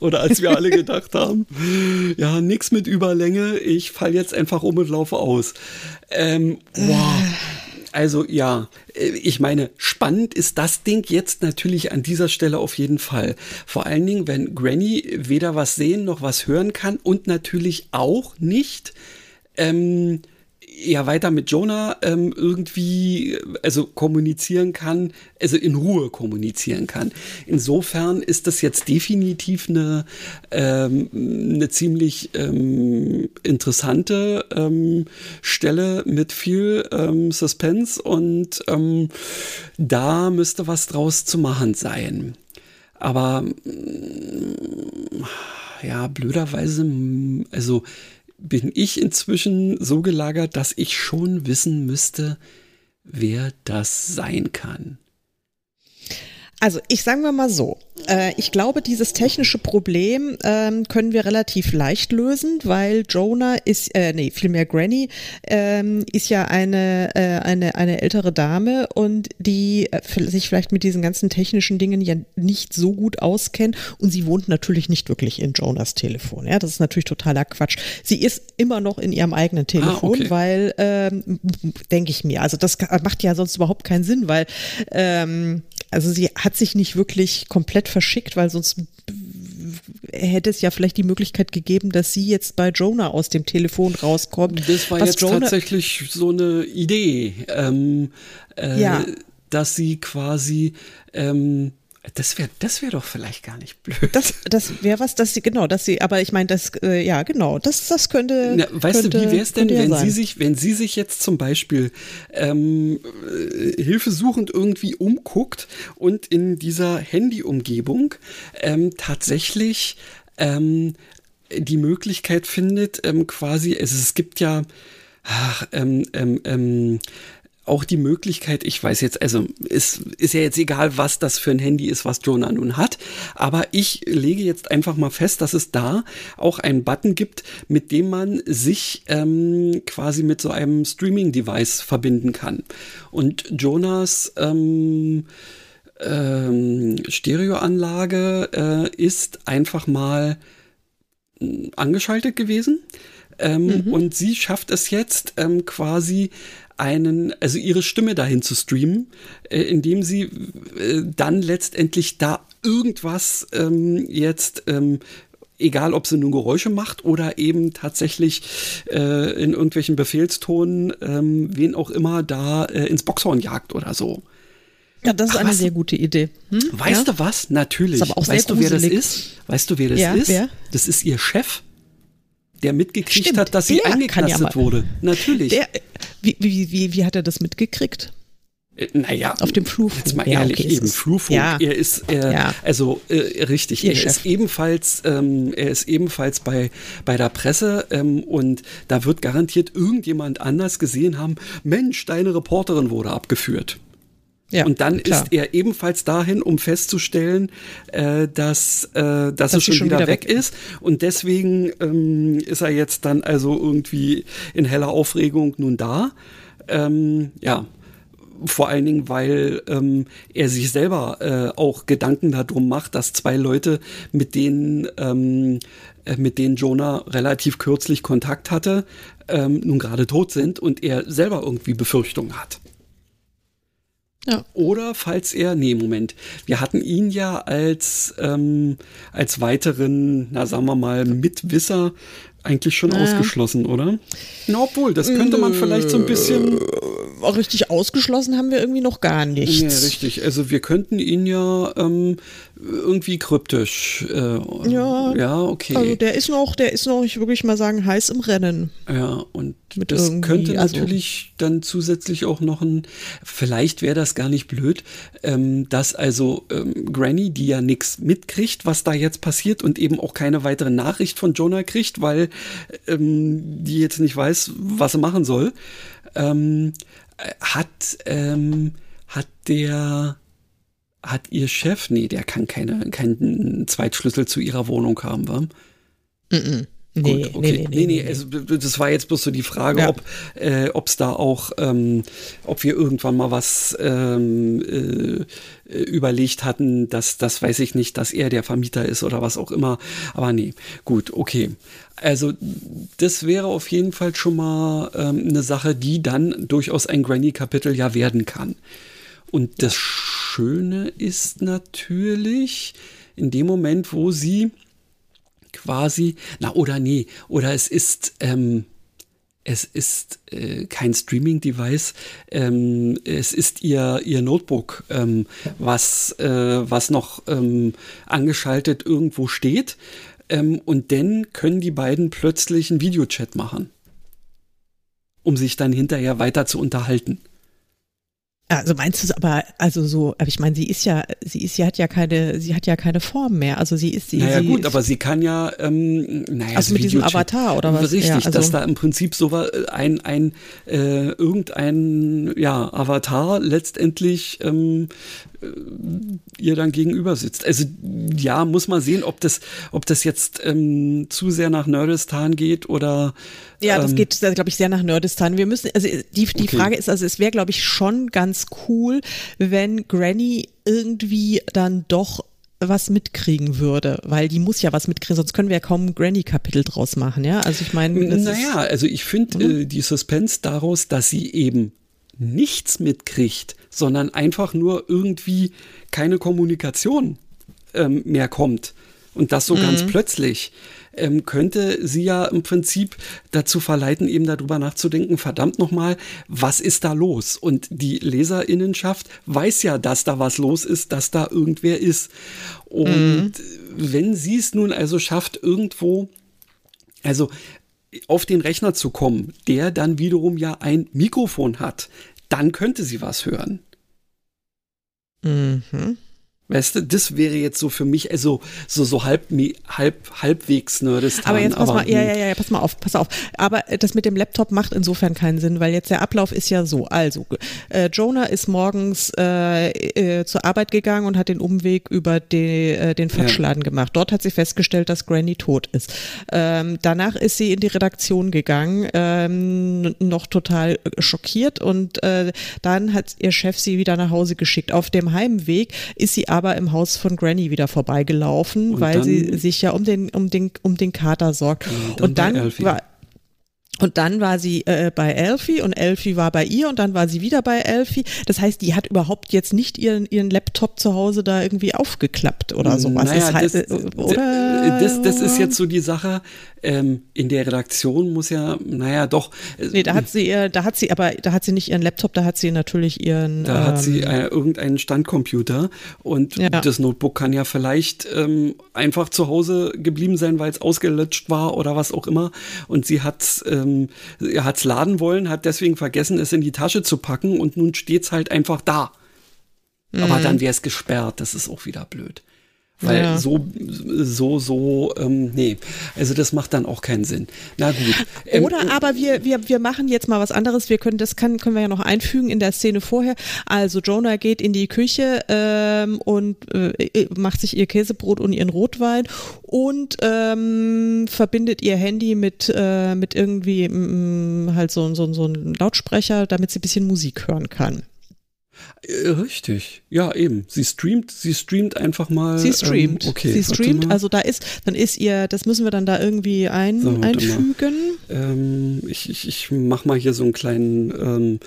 Oder als wir alle gedacht haben, ja, nix mit Überlänge, ich fall jetzt einfach um und laufe aus. Ähm, wow. Also ja, äh, ich meine, spannend ist das Ding jetzt natürlich an dieser Stelle auf jeden Fall. Vor allen Dingen, wenn Granny weder was sehen noch was hören kann und natürlich auch nicht ähm, ja weiter mit Jonah ähm, irgendwie also kommunizieren kann, also in Ruhe kommunizieren kann. Insofern ist das jetzt definitiv eine, ähm, eine ziemlich ähm, interessante ähm, Stelle mit viel ähm, Suspense und ähm, da müsste was draus zu machen sein. Aber ja, blöderweise, also bin ich inzwischen so gelagert, dass ich schon wissen müsste, wer das sein kann. Also ich sagen wir mal so, äh, ich glaube, dieses technische Problem ähm, können wir relativ leicht lösen, weil Jonah ist, äh, nee, vielmehr Granny ähm, ist ja eine, äh, eine, eine ältere Dame und die äh, sich vielleicht mit diesen ganzen technischen Dingen ja nicht so gut auskennt und sie wohnt natürlich nicht wirklich in Jonas Telefon. Ja, das ist natürlich totaler Quatsch. Sie ist immer noch in ihrem eigenen Telefon, ah, okay. weil, ähm, denke ich mir, also das macht ja sonst überhaupt keinen Sinn, weil ähm, also sie hat sich nicht wirklich komplett verschickt, weil sonst hätte es ja vielleicht die Möglichkeit gegeben, dass sie jetzt bei Jonah aus dem Telefon rauskommt. Das war jetzt Jonah tatsächlich so eine Idee, ähm, äh, ja. dass sie quasi ähm, das wäre das wäre doch vielleicht gar nicht blöd. Das, das wäre was, dass sie, genau, dass sie, aber ich meine, das, äh, ja, genau, das, das könnte. Na, weißt könnte, du, wie wäre es denn, wenn sie sich, wenn sie sich jetzt zum Beispiel ähm, äh, hilfesuchend irgendwie umguckt und in dieser Handy-Umgebung ähm, tatsächlich ähm, die Möglichkeit findet, ähm, quasi, also es gibt ja, ach, ähm, ähm, ähm, auch die Möglichkeit, ich weiß jetzt, also ist, ist ja jetzt egal, was das für ein Handy ist, was Jonah nun hat, aber ich lege jetzt einfach mal fest, dass es da auch einen Button gibt, mit dem man sich ähm, quasi mit so einem Streaming-Device verbinden kann. Und Jonas ähm, ähm, Stereoanlage äh, ist einfach mal äh, angeschaltet gewesen. Ähm, mhm. Und sie schafft es jetzt ähm, quasi einen, also ihre Stimme dahin zu streamen, äh, indem sie äh, dann letztendlich da irgendwas ähm, jetzt ähm, egal ob sie nun Geräusche macht oder eben tatsächlich äh, in irgendwelchen Befehlstonen, ähm, wen auch immer da äh, ins Boxhorn jagt oder so. Ja, das ist Ach, eine sehr gute Idee. Hm? Weißt ja? du was? Natürlich. weißt du, wer das ist? Weißt du, wer das ja, ist? Wer? Das ist ihr Chef der mitgekriegt Stimmt, hat, dass sie eingeknastet ja wurde. Natürlich. Der, wie, wie, wie, wie hat er das mitgekriegt? Äh, naja, auf dem Flurfunk. Jetzt mal ehrlich, ja, okay, eben Flurfunk. Ja. Er ist, äh, ja. also äh, richtig, Ihr er Chef. ist ebenfalls, ähm, er ist ebenfalls bei bei der Presse ähm, und da wird garantiert irgendjemand anders gesehen haben. Mensch, deine Reporterin wurde abgeführt. Ja, und dann klar. ist er ebenfalls dahin, um festzustellen, äh, dass, äh, dass, dass es schon, schon wieder, wieder, weg ist. Und deswegen ähm, ist er jetzt dann also irgendwie in heller Aufregung nun da. Ähm, ja, vor allen Dingen, weil ähm, er sich selber äh, auch Gedanken darum macht, dass zwei Leute, mit denen, ähm, äh, mit denen Jonah relativ kürzlich Kontakt hatte, ähm, nun gerade tot sind und er selber irgendwie Befürchtungen hat. Ja. Oder falls er, nee, Moment, wir hatten ihn ja als, ähm, als weiteren, na sagen wir mal, Mitwisser eigentlich schon naja. ausgeschlossen, oder? Na, obwohl, das könnte man vielleicht so ein bisschen. Äh, richtig ausgeschlossen haben wir irgendwie noch gar nichts. Nee, richtig. Also wir könnten ihn ja ähm, irgendwie kryptisch. Äh, ja, ja, okay. Also der ist noch, der ist noch, ich würde mal sagen, heiß im Rennen. Ja, und Mit das könnte also natürlich also, dann zusätzlich auch noch ein, vielleicht wäre das gar nicht blöd, ähm, dass also ähm, Granny, die ja nichts mitkriegt, was da jetzt passiert und eben auch keine weitere Nachricht von Jonah kriegt, weil ähm, die jetzt nicht weiß, was sie machen soll, ähm, hat, ähm, hat der hat ihr Chef, nee, der kann keine, keinen Zweitschlüssel zu ihrer Wohnung haben, wa? Mm, -mm. Nee, Gut, okay. nee, nee, nee, also das war jetzt bloß so die Frage, ja. ob äh, es da auch, ähm, ob wir irgendwann mal was ähm, äh, überlegt hatten, dass, das weiß ich nicht, dass er der Vermieter ist oder was auch immer. Aber nee, gut, okay. Also das wäre auf jeden Fall schon mal ähm, eine Sache, die dann durchaus ein Granny-Kapitel ja werden kann. Und das Schöne ist natürlich, in dem Moment, wo sie quasi, na oder nee, oder es ist, ähm, es ist äh, kein Streaming-Device, ähm, es ist ihr, ihr Notebook, ähm, was, äh, was noch ähm, angeschaltet irgendwo steht. Ähm, und dann können die beiden plötzlich einen Videochat machen, um sich dann hinterher weiter zu unterhalten. Also meinst du es aber, also so, aber ich meine, sie ist ja, sie ist, sie hat ja keine, sie hat ja keine Form mehr. Also sie ist sie. Naja sie gut, aber sie kann ja, ähm, naja, also mit diesem Avatar oder was? Richtig, ja, also dass da im Prinzip so ein, ein, äh, irgendein, ja, Avatar letztendlich ähm, äh, ihr dann gegenüber sitzt. Also ja, muss man sehen, ob das, ob das jetzt ähm, zu sehr nach Nerdistan geht oder ja, das ähm, geht, glaube ich, sehr nach Nerdistan. Wir müssen, also die, die okay. Frage ist, also es wäre, glaube ich, schon ganz cool, wenn Granny irgendwie dann doch was mitkriegen würde, weil die muss ja was mitkriegen, sonst können wir ja kaum ein Granny-Kapitel draus machen, ja. Also ich meine. Naja, also ich finde mhm. äh, die Suspense daraus, dass sie eben nichts mitkriegt, sondern einfach nur irgendwie keine Kommunikation ähm, mehr kommt. Und das so mhm. ganz plötzlich ähm, könnte sie ja im Prinzip dazu verleiten, eben darüber nachzudenken, verdammt nochmal, was ist da los? Und die Leserinnenschaft weiß ja, dass da was los ist, dass da irgendwer ist. Und mhm. wenn sie es nun also schafft, irgendwo, also auf den Rechner zu kommen, der dann wiederum ja ein Mikrofon hat, dann könnte sie was hören. Mhm. Weißt du, das wäre jetzt so für mich also so so halb halb halbwegs Nerdistan. Aber jetzt pass aber, mal, ja, ja, ja, pass mal auf, pass auf. Aber das mit dem Laptop macht insofern keinen Sinn, weil jetzt der Ablauf ist ja so. Also äh, Jonah ist morgens äh, äh, zur Arbeit gegangen und hat den Umweg über die, äh, den Fatschladen ja. gemacht. Dort hat sie festgestellt, dass Granny tot ist. Ähm, danach ist sie in die Redaktion gegangen, ähm, noch total schockiert und äh, dann hat ihr Chef sie wieder nach Hause geschickt. Auf dem Heimweg ist sie aber im Haus von Granny wieder vorbeigelaufen, und weil sie sich ja um den, um den, um den Kater sorgt. Und dann, und dann war, und dann war sie äh, bei Elfie und Elfie war bei ihr und dann war sie wieder bei Elfie. Das heißt, die hat überhaupt jetzt nicht ihren, ihren Laptop zu Hause da irgendwie aufgeklappt oder sowas. Naja, das, heißt, das, äh, oder? Das, das ist jetzt so die Sache. Ähm, in der Redaktion muss ja, naja, doch. Äh, nee, da hat sie ihr, da hat sie, aber da hat sie nicht ihren Laptop, da hat sie natürlich ihren. Da ähm, hat sie ähm, äh, irgendeinen Standcomputer und ja. das Notebook kann ja vielleicht ähm, einfach zu Hause geblieben sein, weil es ausgelutscht war oder was auch immer. Und sie hat ähm, ähm, er hat es laden wollen, hat deswegen vergessen, es in die Tasche zu packen und nun steht es halt einfach da. Mhm. Aber dann wäre es gesperrt, das ist auch wieder blöd. Weil ja. so, so, so, ähm, nee, also das macht dann auch keinen Sinn. Na gut. Ähm, Oder aber wir, wir, wir machen jetzt mal was anderes. Wir können, das kann, können wir ja noch einfügen in der Szene vorher. Also Jonah geht in die Küche ähm, und äh, macht sich ihr Käsebrot und ihren Rotwein und ähm, verbindet ihr Handy mit, äh, mit irgendwie mh, halt so, so, so einem Lautsprecher, damit sie ein bisschen Musik hören kann. Äh, richtig, ja eben. Sie streamt, sie streamt einfach mal. Sie streamt. Ähm, okay, sie streamt. Also da ist, dann ist ihr, das müssen wir dann da irgendwie ein, so, einfügen. Ähm, ich, ich, ich mach mal hier so einen kleinen ähm,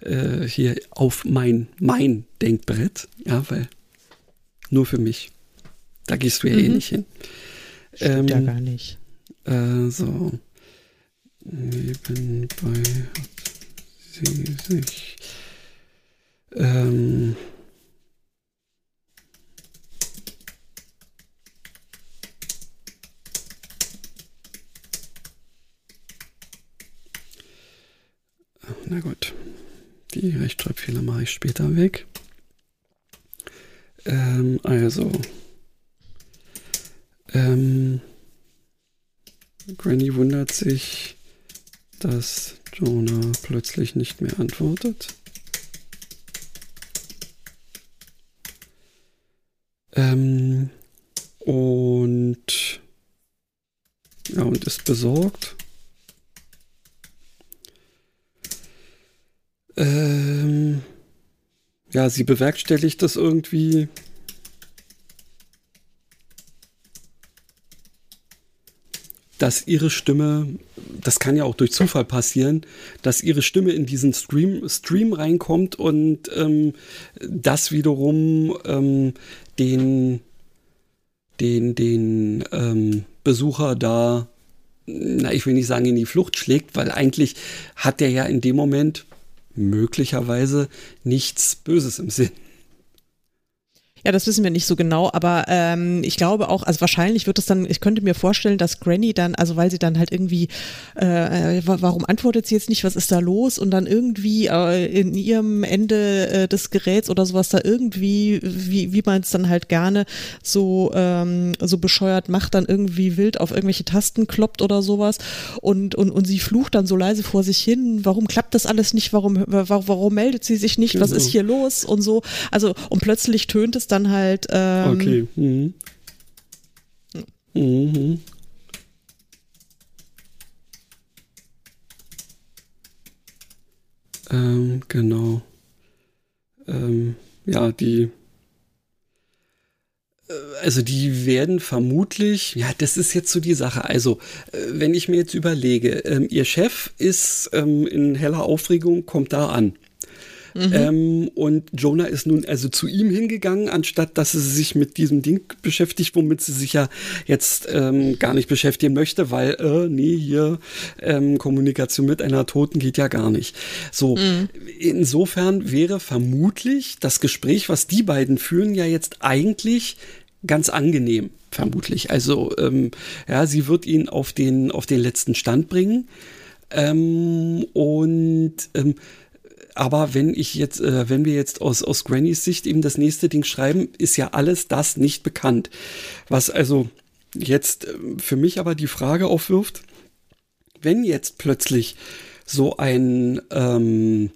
äh, hier auf mein mein Denkbrett, ja, weil nur für mich. Da gehst du ja eh mhm. eh nicht hin. Stimmt ja ähm, gar nicht. Äh, so. Nebenbei hat sie sich ähm, na gut, die Rechtschreibfehler mache ich später weg. Ähm, also, ähm, Granny wundert sich, dass Jonah plötzlich nicht mehr antwortet. Ähm, und ja, und ist besorgt. Ähm, ja, sie bewerkstelligt das irgendwie dass ihre Stimme, das kann ja auch durch Zufall passieren, dass ihre Stimme in diesen Stream, Stream reinkommt und ähm, das wiederum ähm, den, den, den ähm, Besucher da, na, ich will nicht sagen, in die Flucht schlägt, weil eigentlich hat der ja in dem Moment möglicherweise nichts Böses im Sinn. Ja, das wissen wir nicht so genau, aber ähm, ich glaube auch, also wahrscheinlich wird es dann, ich könnte mir vorstellen, dass Granny dann, also weil sie dann halt irgendwie, äh, warum antwortet sie jetzt nicht, was ist da los? Und dann irgendwie äh, in ihrem Ende äh, des Geräts oder sowas da irgendwie, wie, wie man es dann halt gerne so, ähm, so bescheuert macht, dann irgendwie wild auf irgendwelche Tasten kloppt oder sowas und, und, und sie flucht dann so leise vor sich hin, warum klappt das alles nicht, warum, warum, warum meldet sie sich nicht, was ist genau. hier los und so. Also, und plötzlich tönt es dann dann halt. Ähm, okay. Mhm. Mhm. Ähm, genau. Ähm, ja, die. Äh, also die werden vermutlich, ja, das ist jetzt so die Sache. Also, äh, wenn ich mir jetzt überlege, ähm, ihr Chef ist ähm, in heller Aufregung, kommt da an. Mhm. Ähm, und Jonah ist nun also zu ihm hingegangen, anstatt dass sie sich mit diesem Ding beschäftigt, womit sie sich ja jetzt ähm, gar nicht beschäftigen möchte, weil, äh, nee, hier ähm, Kommunikation mit einer Toten geht ja gar nicht. So, mhm. insofern wäre vermutlich das Gespräch, was die beiden führen, ja jetzt eigentlich ganz angenehm, vermutlich. Also, ähm, ja, sie wird ihn auf den, auf den letzten Stand bringen. Ähm, und ähm, aber wenn ich jetzt, äh, wenn wir jetzt aus, aus Grannys Sicht eben das nächste Ding schreiben, ist ja alles das nicht bekannt. Was also jetzt äh, für mich aber die Frage aufwirft, wenn jetzt plötzlich so ein, ähm,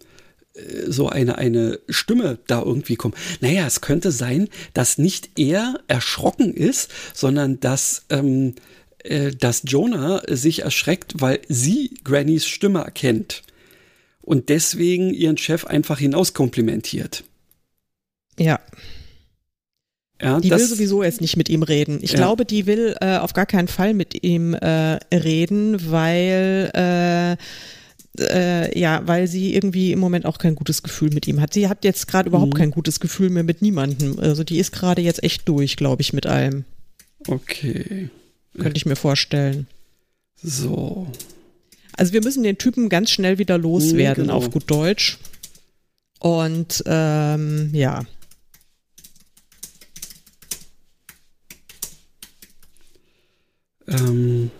äh, so eine, eine Stimme da irgendwie kommt. Naja, es könnte sein, dass nicht er erschrocken ist, sondern dass, ähm, äh, dass Jonah sich erschreckt, weil sie Grannys Stimme erkennt und deswegen ihren Chef einfach hinauskomplimentiert. Ja. Ja, die will sowieso jetzt nicht mit ihm reden. Ich ja. glaube, die will äh, auf gar keinen Fall mit ihm äh, reden, weil äh, äh, ja, weil sie irgendwie im Moment auch kein gutes Gefühl mit ihm hat. Sie hat jetzt gerade mhm. überhaupt kein gutes Gefühl mehr mit niemandem. Also die ist gerade jetzt echt durch, glaube ich, mit allem. Okay. Könnte ich mir vorstellen. So. Also wir müssen den Typen ganz schnell wieder loswerden, genau. auf gut Deutsch. Und ähm, ja. Ähm.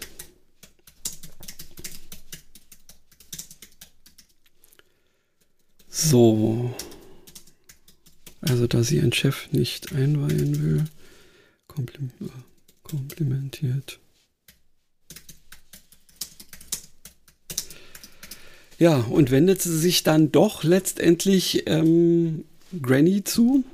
So. Also da sie ihren Chef nicht einweihen will, komplimentiert. Ja, und wendet sie sich dann doch letztendlich ähm, Granny zu?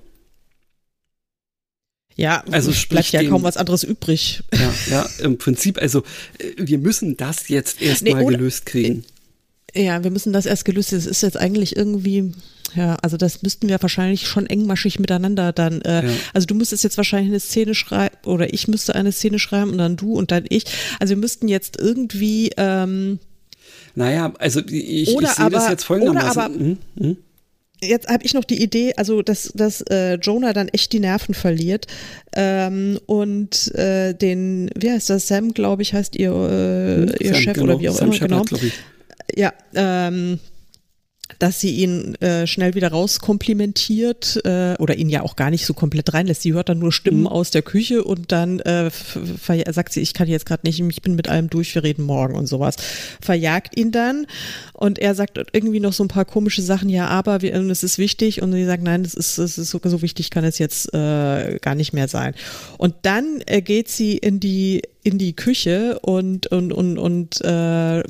Ja, also bleibt ja den, kaum was anderes übrig. Ja, ja, im Prinzip, also äh, wir müssen das jetzt erstmal nee, gelöst kriegen. Ja, wir müssen das erst gelöst. Das ist jetzt eigentlich irgendwie, ja, also das müssten wir wahrscheinlich schon engmaschig miteinander dann. Äh, ja. Also du müsstest jetzt wahrscheinlich eine Szene schreiben oder ich müsste eine Szene schreiben und dann du und dann ich. Also wir müssten jetzt irgendwie. Ähm, naja, also ich, ich sehe das jetzt folgendermaßen. Oder aber, hm, hm jetzt habe ich noch die Idee, also dass, dass äh, Jonah dann echt die Nerven verliert ähm, und äh, den, wie heißt das, Sam, glaube ich, heißt ihr, äh, hm, ihr Sam, Chef genau. oder wie auch Sam immer, Shepard, genau. Ja, ähm, dass sie ihn äh, schnell wieder rauskomplimentiert äh, oder ihn ja auch gar nicht so komplett reinlässt. Sie hört dann nur Stimmen mhm. aus der Küche und dann äh, sagt sie, ich kann jetzt gerade nicht, ich bin mit allem durch, wir reden morgen und sowas. Verjagt ihn dann und er sagt irgendwie noch so ein paar komische Sachen, ja, aber wir, es ist wichtig und sie sagt, nein, das ist, das ist so, so wichtig, kann es jetzt äh, gar nicht mehr sein. Und dann äh, geht sie in die in die Küche und und und und äh,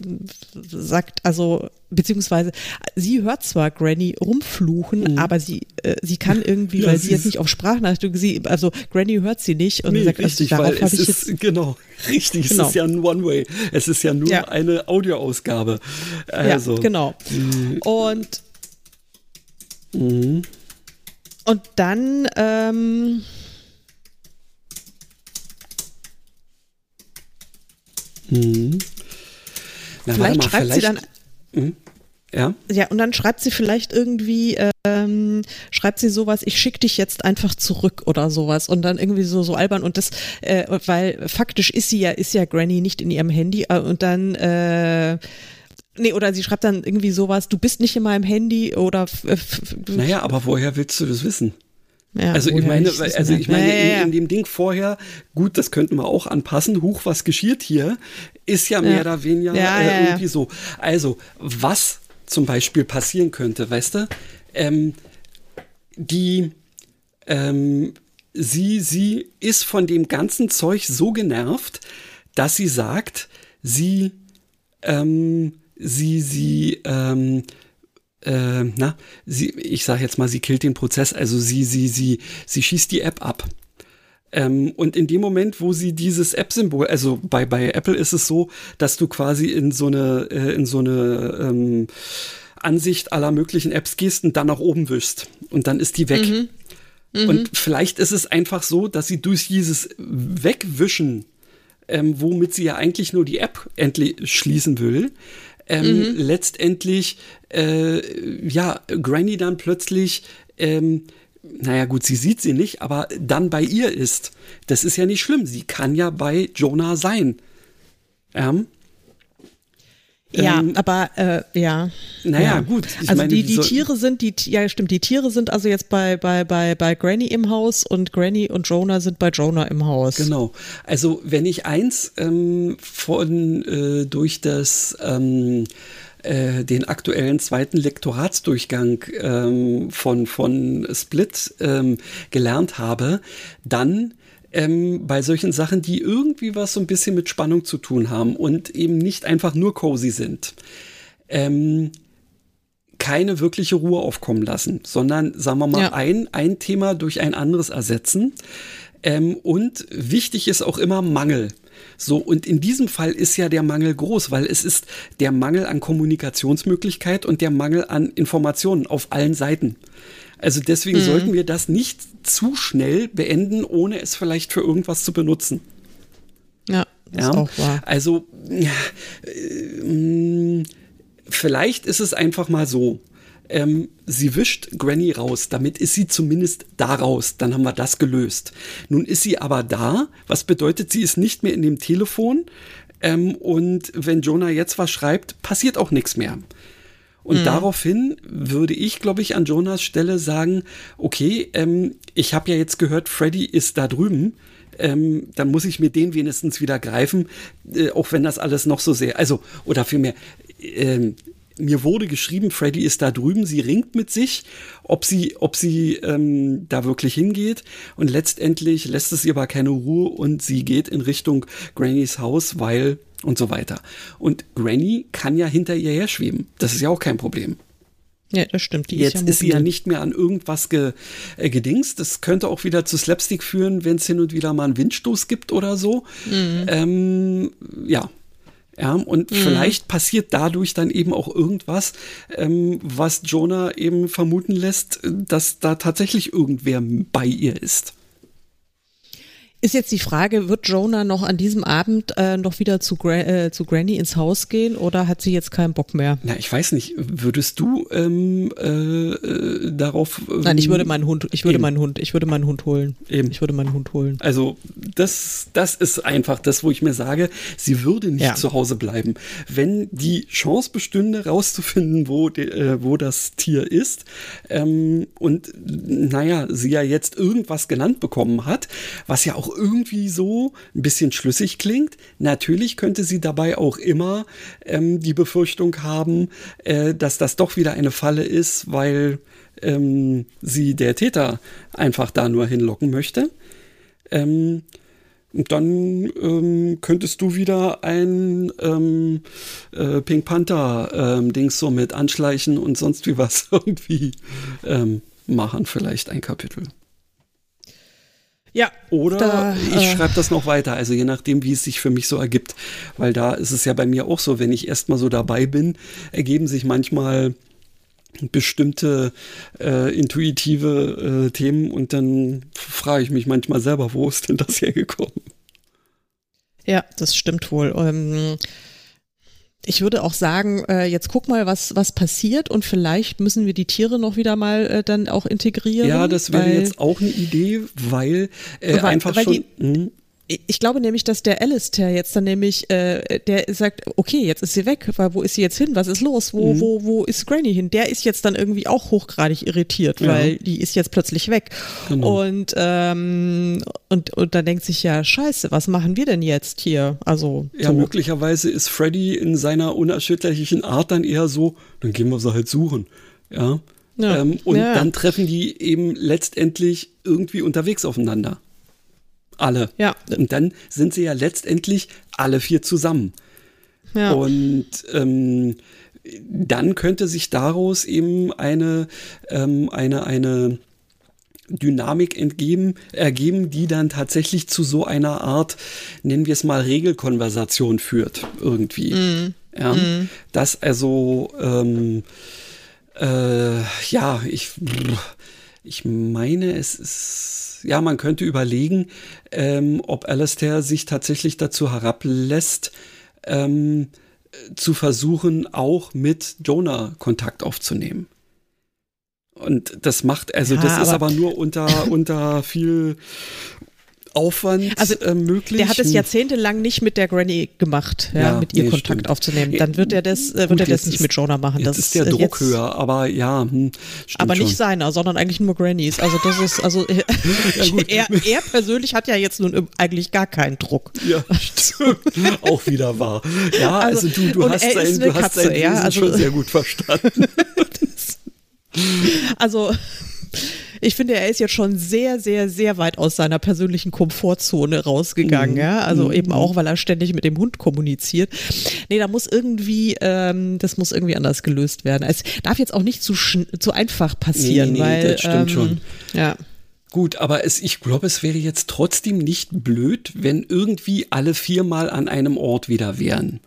sagt also beziehungsweise sie hört zwar Granny rumfluchen, mhm. aber sie äh, sie kann irgendwie, ja, weil sie jetzt nicht auf Sprachnachricht sie also Granny hört sie nicht und nee, sagt, richtig, also, darauf habe ich ist, jetzt genau richtig, genau. es ist ja ein One Way, es ist ja nur ja. eine Audioausgabe. Also ja, genau. Mhm. Und mhm. und dann ähm, Mhm. Na, vielleicht mal, schreibt vielleicht, sie dann. Mhm. Ja. Ja, und dann schreibt sie vielleicht irgendwie, ähm, schreibt sie sowas, ich schick dich jetzt einfach zurück oder sowas und dann irgendwie so, so albern und das, äh, weil faktisch ist sie ja, ist ja Granny nicht in ihrem Handy äh, und dann, äh, Nee, oder sie schreibt dann irgendwie sowas, du bist nicht in meinem Handy oder. Naja, aber woher willst du das wissen? Ja, also ich meine, also ich meine, ja, ja, in, in, dem Ding vorher, gut, das könnten wir auch anpassen. Huch, was geschieht hier? Ist ja mehr oder weniger äh, irgendwie so. Also, was zum Beispiel passieren könnte, weißt du? Ähm, die, ähm, sie, sie ist von dem ganzen Zeug so genervt, dass sie sagt, sie, ähm, sie, sie, ähm, äh, na, sie, ich sage jetzt mal, sie killt den Prozess, also sie, sie, sie, sie schießt die App ab. Ähm, und in dem Moment, wo sie dieses App-Symbol, also bei, bei Apple ist es so, dass du quasi in so eine, äh, in so eine ähm, Ansicht aller möglichen Apps gehst und dann nach oben wischst. Und dann ist die weg. Mhm. Mhm. Und vielleicht ist es einfach so, dass sie durch dieses Wegwischen, ähm, womit sie ja eigentlich nur die App endlich schließen will, ähm, mhm. letztendlich, äh, ja, Granny dann plötzlich, ähm, naja gut, sie sieht sie nicht, aber dann bei ihr ist. Das ist ja nicht schlimm. Sie kann ja bei Jonah sein. Ähm, ja, ähm, aber äh, ja. Naja, ja. gut. also meine, die, die Tiere sind, die, ja stimmt, die Tiere sind also jetzt bei, bei, bei, bei Granny im Haus und Granny und Jonah sind bei Jonah im Haus. Genau. Also wenn ich eins ähm, von äh, durch das ähm, äh, den aktuellen zweiten Lektoratsdurchgang ähm, von, von Split ähm, gelernt habe, dann ähm, bei solchen Sachen, die irgendwie was so ein bisschen mit Spannung zu tun haben und eben nicht einfach nur cozy sind. Ähm, keine wirkliche Ruhe aufkommen lassen, sondern, sagen wir mal, ja. ein, ein Thema durch ein anderes ersetzen. Ähm, und wichtig ist auch immer Mangel. So, und in diesem Fall ist ja der Mangel groß, weil es ist der Mangel an Kommunikationsmöglichkeit und der Mangel an Informationen auf allen Seiten. Also deswegen mhm. sollten wir das nicht zu schnell beenden, ohne es vielleicht für irgendwas zu benutzen. Ja, das ja? ist auch wahr. Also äh, vielleicht ist es einfach mal so. Ähm, sie wischt Granny raus, damit ist sie zumindest da raus, dann haben wir das gelöst. Nun ist sie aber da, was bedeutet, sie ist nicht mehr in dem Telefon ähm, und wenn Jonah jetzt was schreibt, passiert auch nichts mehr. Und mhm. daraufhin würde ich, glaube ich, an Jonas Stelle sagen, okay, ähm, ich habe ja jetzt gehört, Freddy ist da drüben. Ähm, dann muss ich mir den wenigstens wieder greifen, äh, auch wenn das alles noch so sehr, also, oder vielmehr, äh, mir wurde geschrieben, Freddy ist da drüben, sie ringt mit sich, ob sie, ob sie ähm, da wirklich hingeht. Und letztendlich lässt es ihr aber keine Ruhe und sie geht in Richtung Grannys Haus, weil und so weiter. Und Granny kann ja hinter ihr her schweben. Das ist ja auch kein Problem. Ja, das stimmt. Die Jetzt ist, ja ist, sie ja nicht mehr an irgendwas ge, äh, gedingst. Das könnte auch wieder zu Slapstick führen, wenn es hin und wieder mal einen Windstoß gibt oder so. Mhm. Ähm, ja. Ja, und mhm. vielleicht passiert dadurch dann eben auch irgendwas, ähm, was Jonah eben vermuten lässt, dass da tatsächlich irgendwer bei ihr ist. Ist jetzt die Frage, wird Jonah noch an diesem Abend äh, noch wieder zu, Gra äh, zu Granny ins Haus gehen oder hat sie jetzt keinen Bock mehr? Na, ich weiß nicht. Würdest du ähm, äh, äh darauf. Ähm, Nein, ich würde meinen Hund, ich würde eben. meinen Hund, ich würde meinen Hund holen. Eben. Ich würde meinen Hund holen. Also, das, das ist einfach das, wo ich mir sage, sie würde nicht ja. zu Hause bleiben. Wenn die Chance bestünde, rauszufinden, wo, de, äh, wo das Tier ist, ähm, und naja, sie ja jetzt irgendwas genannt bekommen hat, was ja auch irgendwie so ein bisschen schlüssig klingt. Natürlich könnte sie dabei auch immer ähm, die Befürchtung haben, äh, dass das doch wieder eine Falle ist, weil ähm, sie der Täter einfach da nur hinlocken möchte. Ähm, und dann ähm, könntest du wieder ein ähm, äh, Pink Panther ähm, so mit anschleichen und sonst wie was irgendwie ähm, machen, vielleicht ein Kapitel. Ja. Oder da, ich äh, schreibe das noch weiter, also je nachdem, wie es sich für mich so ergibt. Weil da ist es ja bei mir auch so, wenn ich erstmal so dabei bin, ergeben sich manchmal bestimmte äh, intuitive äh, Themen und dann frage ich mich manchmal selber, wo ist denn das hergekommen? Ja, das stimmt wohl. Ähm, ich würde auch sagen, äh, jetzt guck mal, was, was passiert und vielleicht müssen wir die Tiere noch wieder mal äh, dann auch integrieren. Ja, das wäre jetzt auch eine Idee, weil, äh, weil einfach weil schon. Die, hm? Ich glaube nämlich, dass der Alistair jetzt dann nämlich, äh, der sagt, okay, jetzt ist sie weg, weil wo ist sie jetzt hin? Was ist los? Wo, mhm. wo, wo ist Granny hin? Der ist jetzt dann irgendwie auch hochgradig irritiert, ja. weil die ist jetzt plötzlich weg. Genau. Und, ähm, und, und dann denkt sich ja, scheiße, was machen wir denn jetzt hier? Also. Ja, so. möglicherweise ist Freddy in seiner unerschütterlichen Art dann eher so, dann gehen wir sie halt suchen. Ja. ja. Ähm, und ja. dann treffen die eben letztendlich irgendwie unterwegs aufeinander. Alle. Ja. Und dann sind sie ja letztendlich alle vier zusammen. Ja. Und ähm, dann könnte sich daraus eben eine, ähm, eine, eine Dynamik entgeben, ergeben, die dann tatsächlich zu so einer Art, nennen wir es mal, Regelkonversation führt, irgendwie. Mm. Ja, mm. Das also, ähm, äh, ja, ich, ich meine, es ist ja, man könnte überlegen, ähm, ob Alastair sich tatsächlich dazu herablässt, ähm, zu versuchen, auch mit Jonah Kontakt aufzunehmen. Und das macht, also ja, das ist aber nur unter, unter viel Aufwand also, äh, möglich. Der hat es jahrzehntelang nicht mit der Granny gemacht, ja, ja mit ihr nee, Kontakt stimmt. aufzunehmen. Dann wird er das, äh, wird er das nicht ist, mit Jonah machen. Jetzt das ist der Druck jetzt, höher, aber ja, hm, aber nicht schon. seiner, sondern eigentlich nur Grannys. Also das ist, also ja, er, er persönlich hat ja jetzt nun eigentlich gar keinen Druck. Ja, stimmt. auch wieder wahr. Ja, also, also du, du hast sein, du hast sein ja, also, schon sehr gut verstanden. also ich finde, er ist jetzt schon sehr, sehr, sehr weit aus seiner persönlichen Komfortzone rausgegangen. Mhm. Ja? Also mhm. eben auch, weil er ständig mit dem Hund kommuniziert. Nee, da muss irgendwie, ähm, das muss irgendwie anders gelöst werden. Es darf jetzt auch nicht zu, zu einfach passieren, nee, nee, weil. Das stimmt ähm, schon. Ja. Gut, aber es, ich glaube, es wäre jetzt trotzdem nicht blöd, wenn irgendwie alle viermal an einem Ort wieder wären.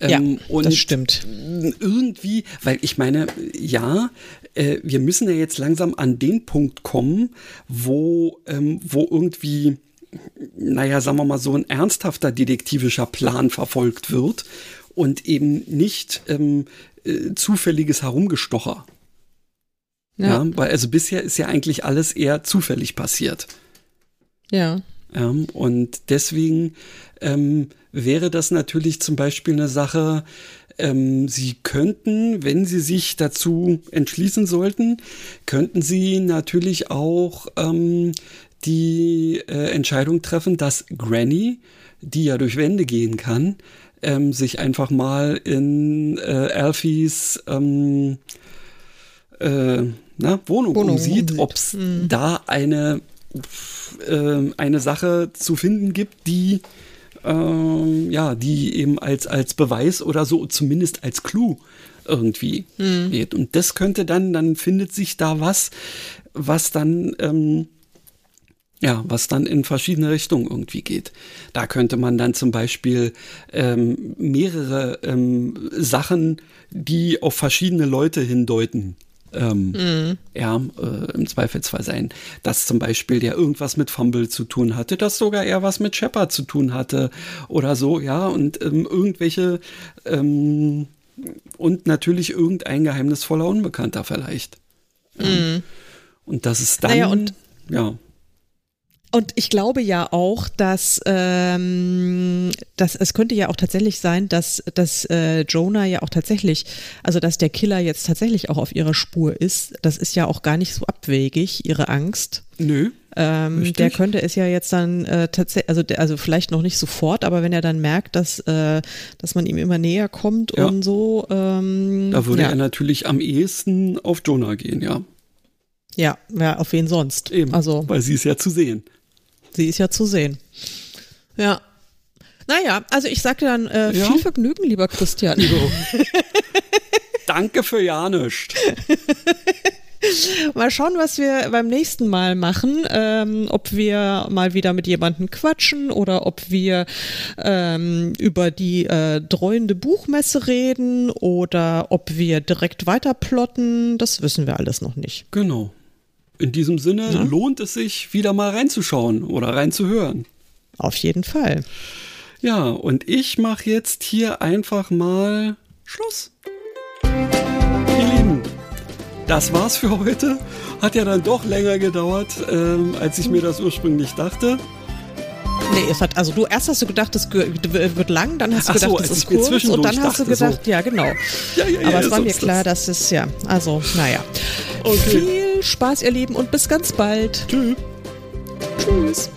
Ähm, ja, das stimmt. Irgendwie, weil ich meine, ja, äh, wir müssen ja jetzt langsam an den Punkt kommen, wo, ähm, wo irgendwie, naja, sagen wir mal, so ein ernsthafter detektivischer Plan verfolgt wird und eben nicht ähm, äh, zufälliges Herumgestocher. Ja. ja. Weil also bisher ist ja eigentlich alles eher zufällig passiert. Ja. ja und deswegen ähm, wäre das natürlich zum Beispiel eine Sache, ähm, Sie könnten, wenn Sie sich dazu entschließen sollten, könnten Sie natürlich auch ähm, die äh, Entscheidung treffen, dass Granny, die ja durch Wände gehen kann, ähm, sich einfach mal in äh, Alfies ähm, äh, na, Wohnung, Wohnung umsieht, ob es mhm. da eine, äh, eine Sache zu finden gibt, die ähm, ja, die eben als, als Beweis oder so zumindest als Clou irgendwie mhm. geht. Und das könnte dann, dann findet sich da was, was dann ähm, Ja, was dann in verschiedene Richtungen irgendwie geht. Da könnte man dann zum Beispiel ähm, mehrere ähm, Sachen, die auf verschiedene Leute hindeuten, ähm, mhm. ja, äh, im Zweifelsfall sein. Dass zum Beispiel der irgendwas mit Fumble zu tun hatte, dass sogar er was mit Shepard zu tun hatte oder so, ja, und ähm, irgendwelche ähm, und natürlich irgendein geheimnisvoller Unbekannter vielleicht. Mhm. Und das ist dann, naja, und ja. Und ich glaube ja auch, dass, ähm, dass es könnte ja auch tatsächlich sein, dass, dass äh, Jonah ja auch tatsächlich, also dass der Killer jetzt tatsächlich auch auf ihrer Spur ist. Das ist ja auch gar nicht so abwegig, ihre Angst. Nö. Ähm, der könnte es ja jetzt dann äh, tatsächlich, also, also vielleicht noch nicht sofort, aber wenn er dann merkt, dass, äh, dass man ihm immer näher kommt ja. und so. Ähm, da würde ja. er natürlich am ehesten auf Jonah gehen, ja. Ja, ja, auf wen sonst? Eben, also, weil sie ist ja zu sehen. Sie ist ja zu sehen. Ja. Naja, also ich sagte dann äh, ja? viel Vergnügen, lieber Christian. Danke für ja nichts. Mal schauen, was wir beim nächsten Mal machen. Ähm, ob wir mal wieder mit jemandem quatschen oder ob wir ähm, über die äh, dreuende Buchmesse reden oder ob wir direkt weiter plotten. Das wissen wir alles noch nicht. Genau. In diesem Sinne ja. lohnt es sich, wieder mal reinzuschauen oder reinzuhören. Auf jeden Fall. Ja, und ich mache jetzt hier einfach mal Schluss. Ihr Lieben, das war's für heute. Hat ja dann doch länger gedauert, ähm, als ich mir das ursprünglich dachte. Nee, es hat, also du erst hast du gedacht, das wird lang, dann hast du gedacht, so, das ist kurz und dann hast du gedacht, so. ja genau. Ja, ja, ja, Aber es war mir klar, dass es ja, also naja. Okay. Viel Spaß, ihr Lieben, und bis ganz bald. Tschüss. Tschüss.